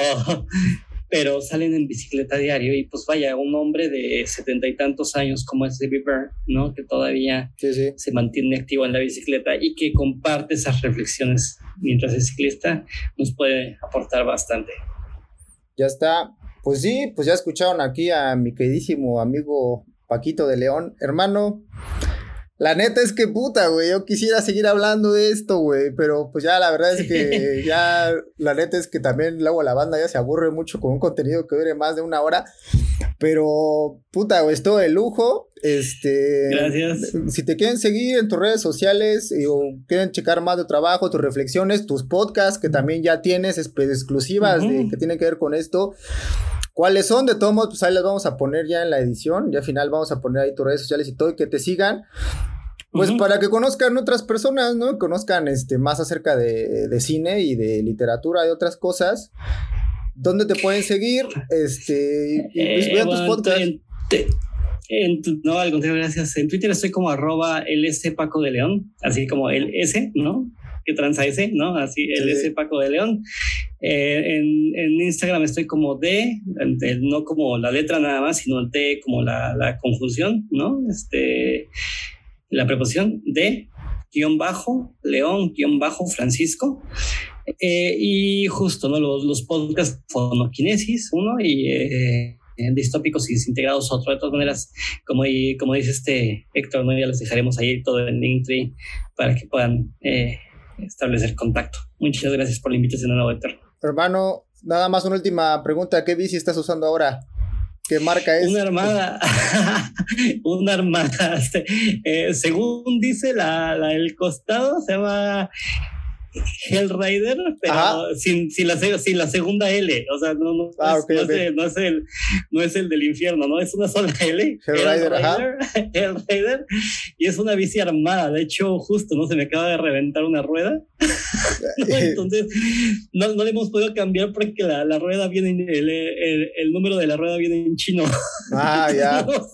pero salen en bicicleta diario y pues vaya, un hombre de setenta y tantos años como es David Byrne, ¿no? Que todavía se mantiene activo en la bicicleta y que comparte esas reflexiones mientras es ciclista, nos puede aportar bastante. Ya está. Pues sí, pues ya escucharon aquí a mi queridísimo amigo Paquito de León. Hermano, la neta es que puta, güey, yo quisiera seguir hablando de esto, güey, pero pues ya la verdad es que ya, la neta es que también luego la banda ya se aburre mucho con un contenido que dure más de una hora, pero puta, güey, es todo de lujo, este... Gracias. Si te quieren seguir en tus redes sociales o quieren checar más de trabajo, tus reflexiones, tus podcasts que también ya tienes exclusivas de, que tienen que ver con esto, ¿Cuáles son? De todos modos, pues ahí las vamos a poner ya en la edición. Ya al final vamos a poner ahí tus redes sociales y todo y que te sigan. Pues para que conozcan otras personas, ¿no? Conozcan este, más acerca de, cine y de literatura y otras cosas. ¿Dónde te pueden seguir? Este, y, pues, vean tus podcasts. no, al contrario, gracias. En Twitter estoy como arroba LS Paco de León, así como el S, ¿no? que transa ese, ¿no? Así, el Sí. ese Paco de León. Eh, en, Instagram estoy como D, no como la letra nada más, sino D como la, conjunción, ¿no? Este, la preposición D, guion bajo, León, guion bajo, Francisco. Eh, y justo, ¿no? Los, los podcasts Fonoquinesis, uno, y eh, Distópicos y Desintegrados, otro. De todas maneras, como, y, como dice este Héctor, ¿no? ya les dejaremos ahí todo en Linktree para que puedan eh, establecer contacto. Muchas gracias por la invitación de nuevo, Héctor. Hermano, nada más una última pregunta. ¿Qué bici estás usando ahora? ¿Qué marca es? Una armada, una armada. eh, según dice la, del costado, se llama Hellrider, pero Ajá. sin, sin, la, se- sin la segunda L. O sea, no, no, Ah, es, no, el, no, es el, no es el del infierno, ¿no? Es una sola L. Hellrider, ajá. Hellrider, Hellrider, y es una bici armada. De hecho, justo, ¿no? Se me acaba de reventar una rueda. ¿no? Entonces, no, no le hemos podido cambiar porque la, la rueda viene, en- el, el, el número de la rueda viene en chino. Ah, ya. no, hemos,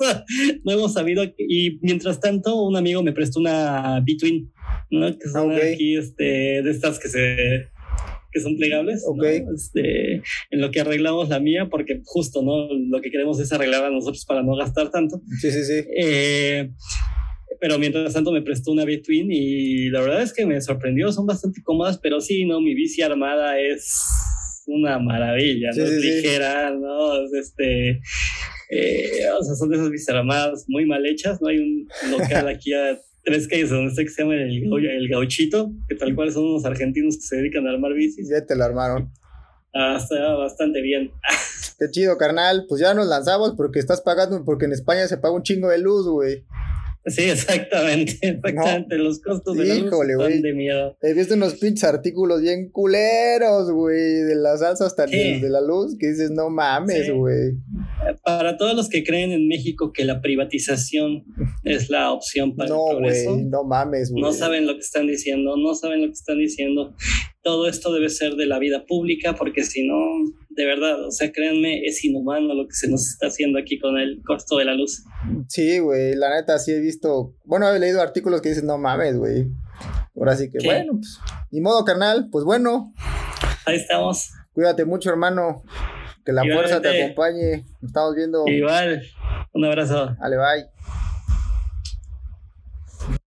no hemos sabido. Y mientras tanto, un amigo me prestó una Between, ¿no? Que son Ok. aquí este, de estas que se que son plegables, ¿no? Ok. Este, en lo que arreglamos la mía, porque justo, ¿no? Lo que queremos es arreglar a nosotros para no gastar tanto. Sí, sí, sí. Eh, pero mientras tanto me prestó una B-Twin y la verdad es que me sorprendió, son bastante cómodas, pero sí, no, mi bici armada es una maravilla, Sí, ¿no? sí, es sí. ligera, ¿no? Es este, eh, o sea, son de esas bicis armadas muy mal hechas, ¿no? Hay un local aquí a tres calles donde está que se llama el, el Gauchito, que tal cual son unos argentinos que se dedican a armar bicis. Ya te lo armaron. Ah, está bastante bien. Qué chido, carnal. Pues ya nos lanzamos porque estás pagando, porque en España se paga un chingo de luz, güey. Sí, exactamente, exactamente. Los costos de la luz güey. de miedo. He visto unos pinches artículos bien culeros, güey, de las alzas tan Sí. de, la luz que dices, no mames, Sí. güey. Para todos los que creen en México que la privatización es la opción para No, el progreso, güey, no mames, güey. no saben lo que están diciendo, no saben lo que están diciendo. Todo esto debe ser de la vida pública porque si no, de verdad, o sea, créanme, es inhumano lo que se nos está haciendo aquí con el costo de la luz. Sí, güey, la neta sí he visto, bueno, he leído artículos que dicen, no mames, güey. Ahora sí que, bueno, pues, ni modo, carnal, pues bueno, Ahí estamos. cuídate mucho, hermano. Que la fuerza te acompañe. Nos estamos viendo. Igual, un abrazo. Vale, bye.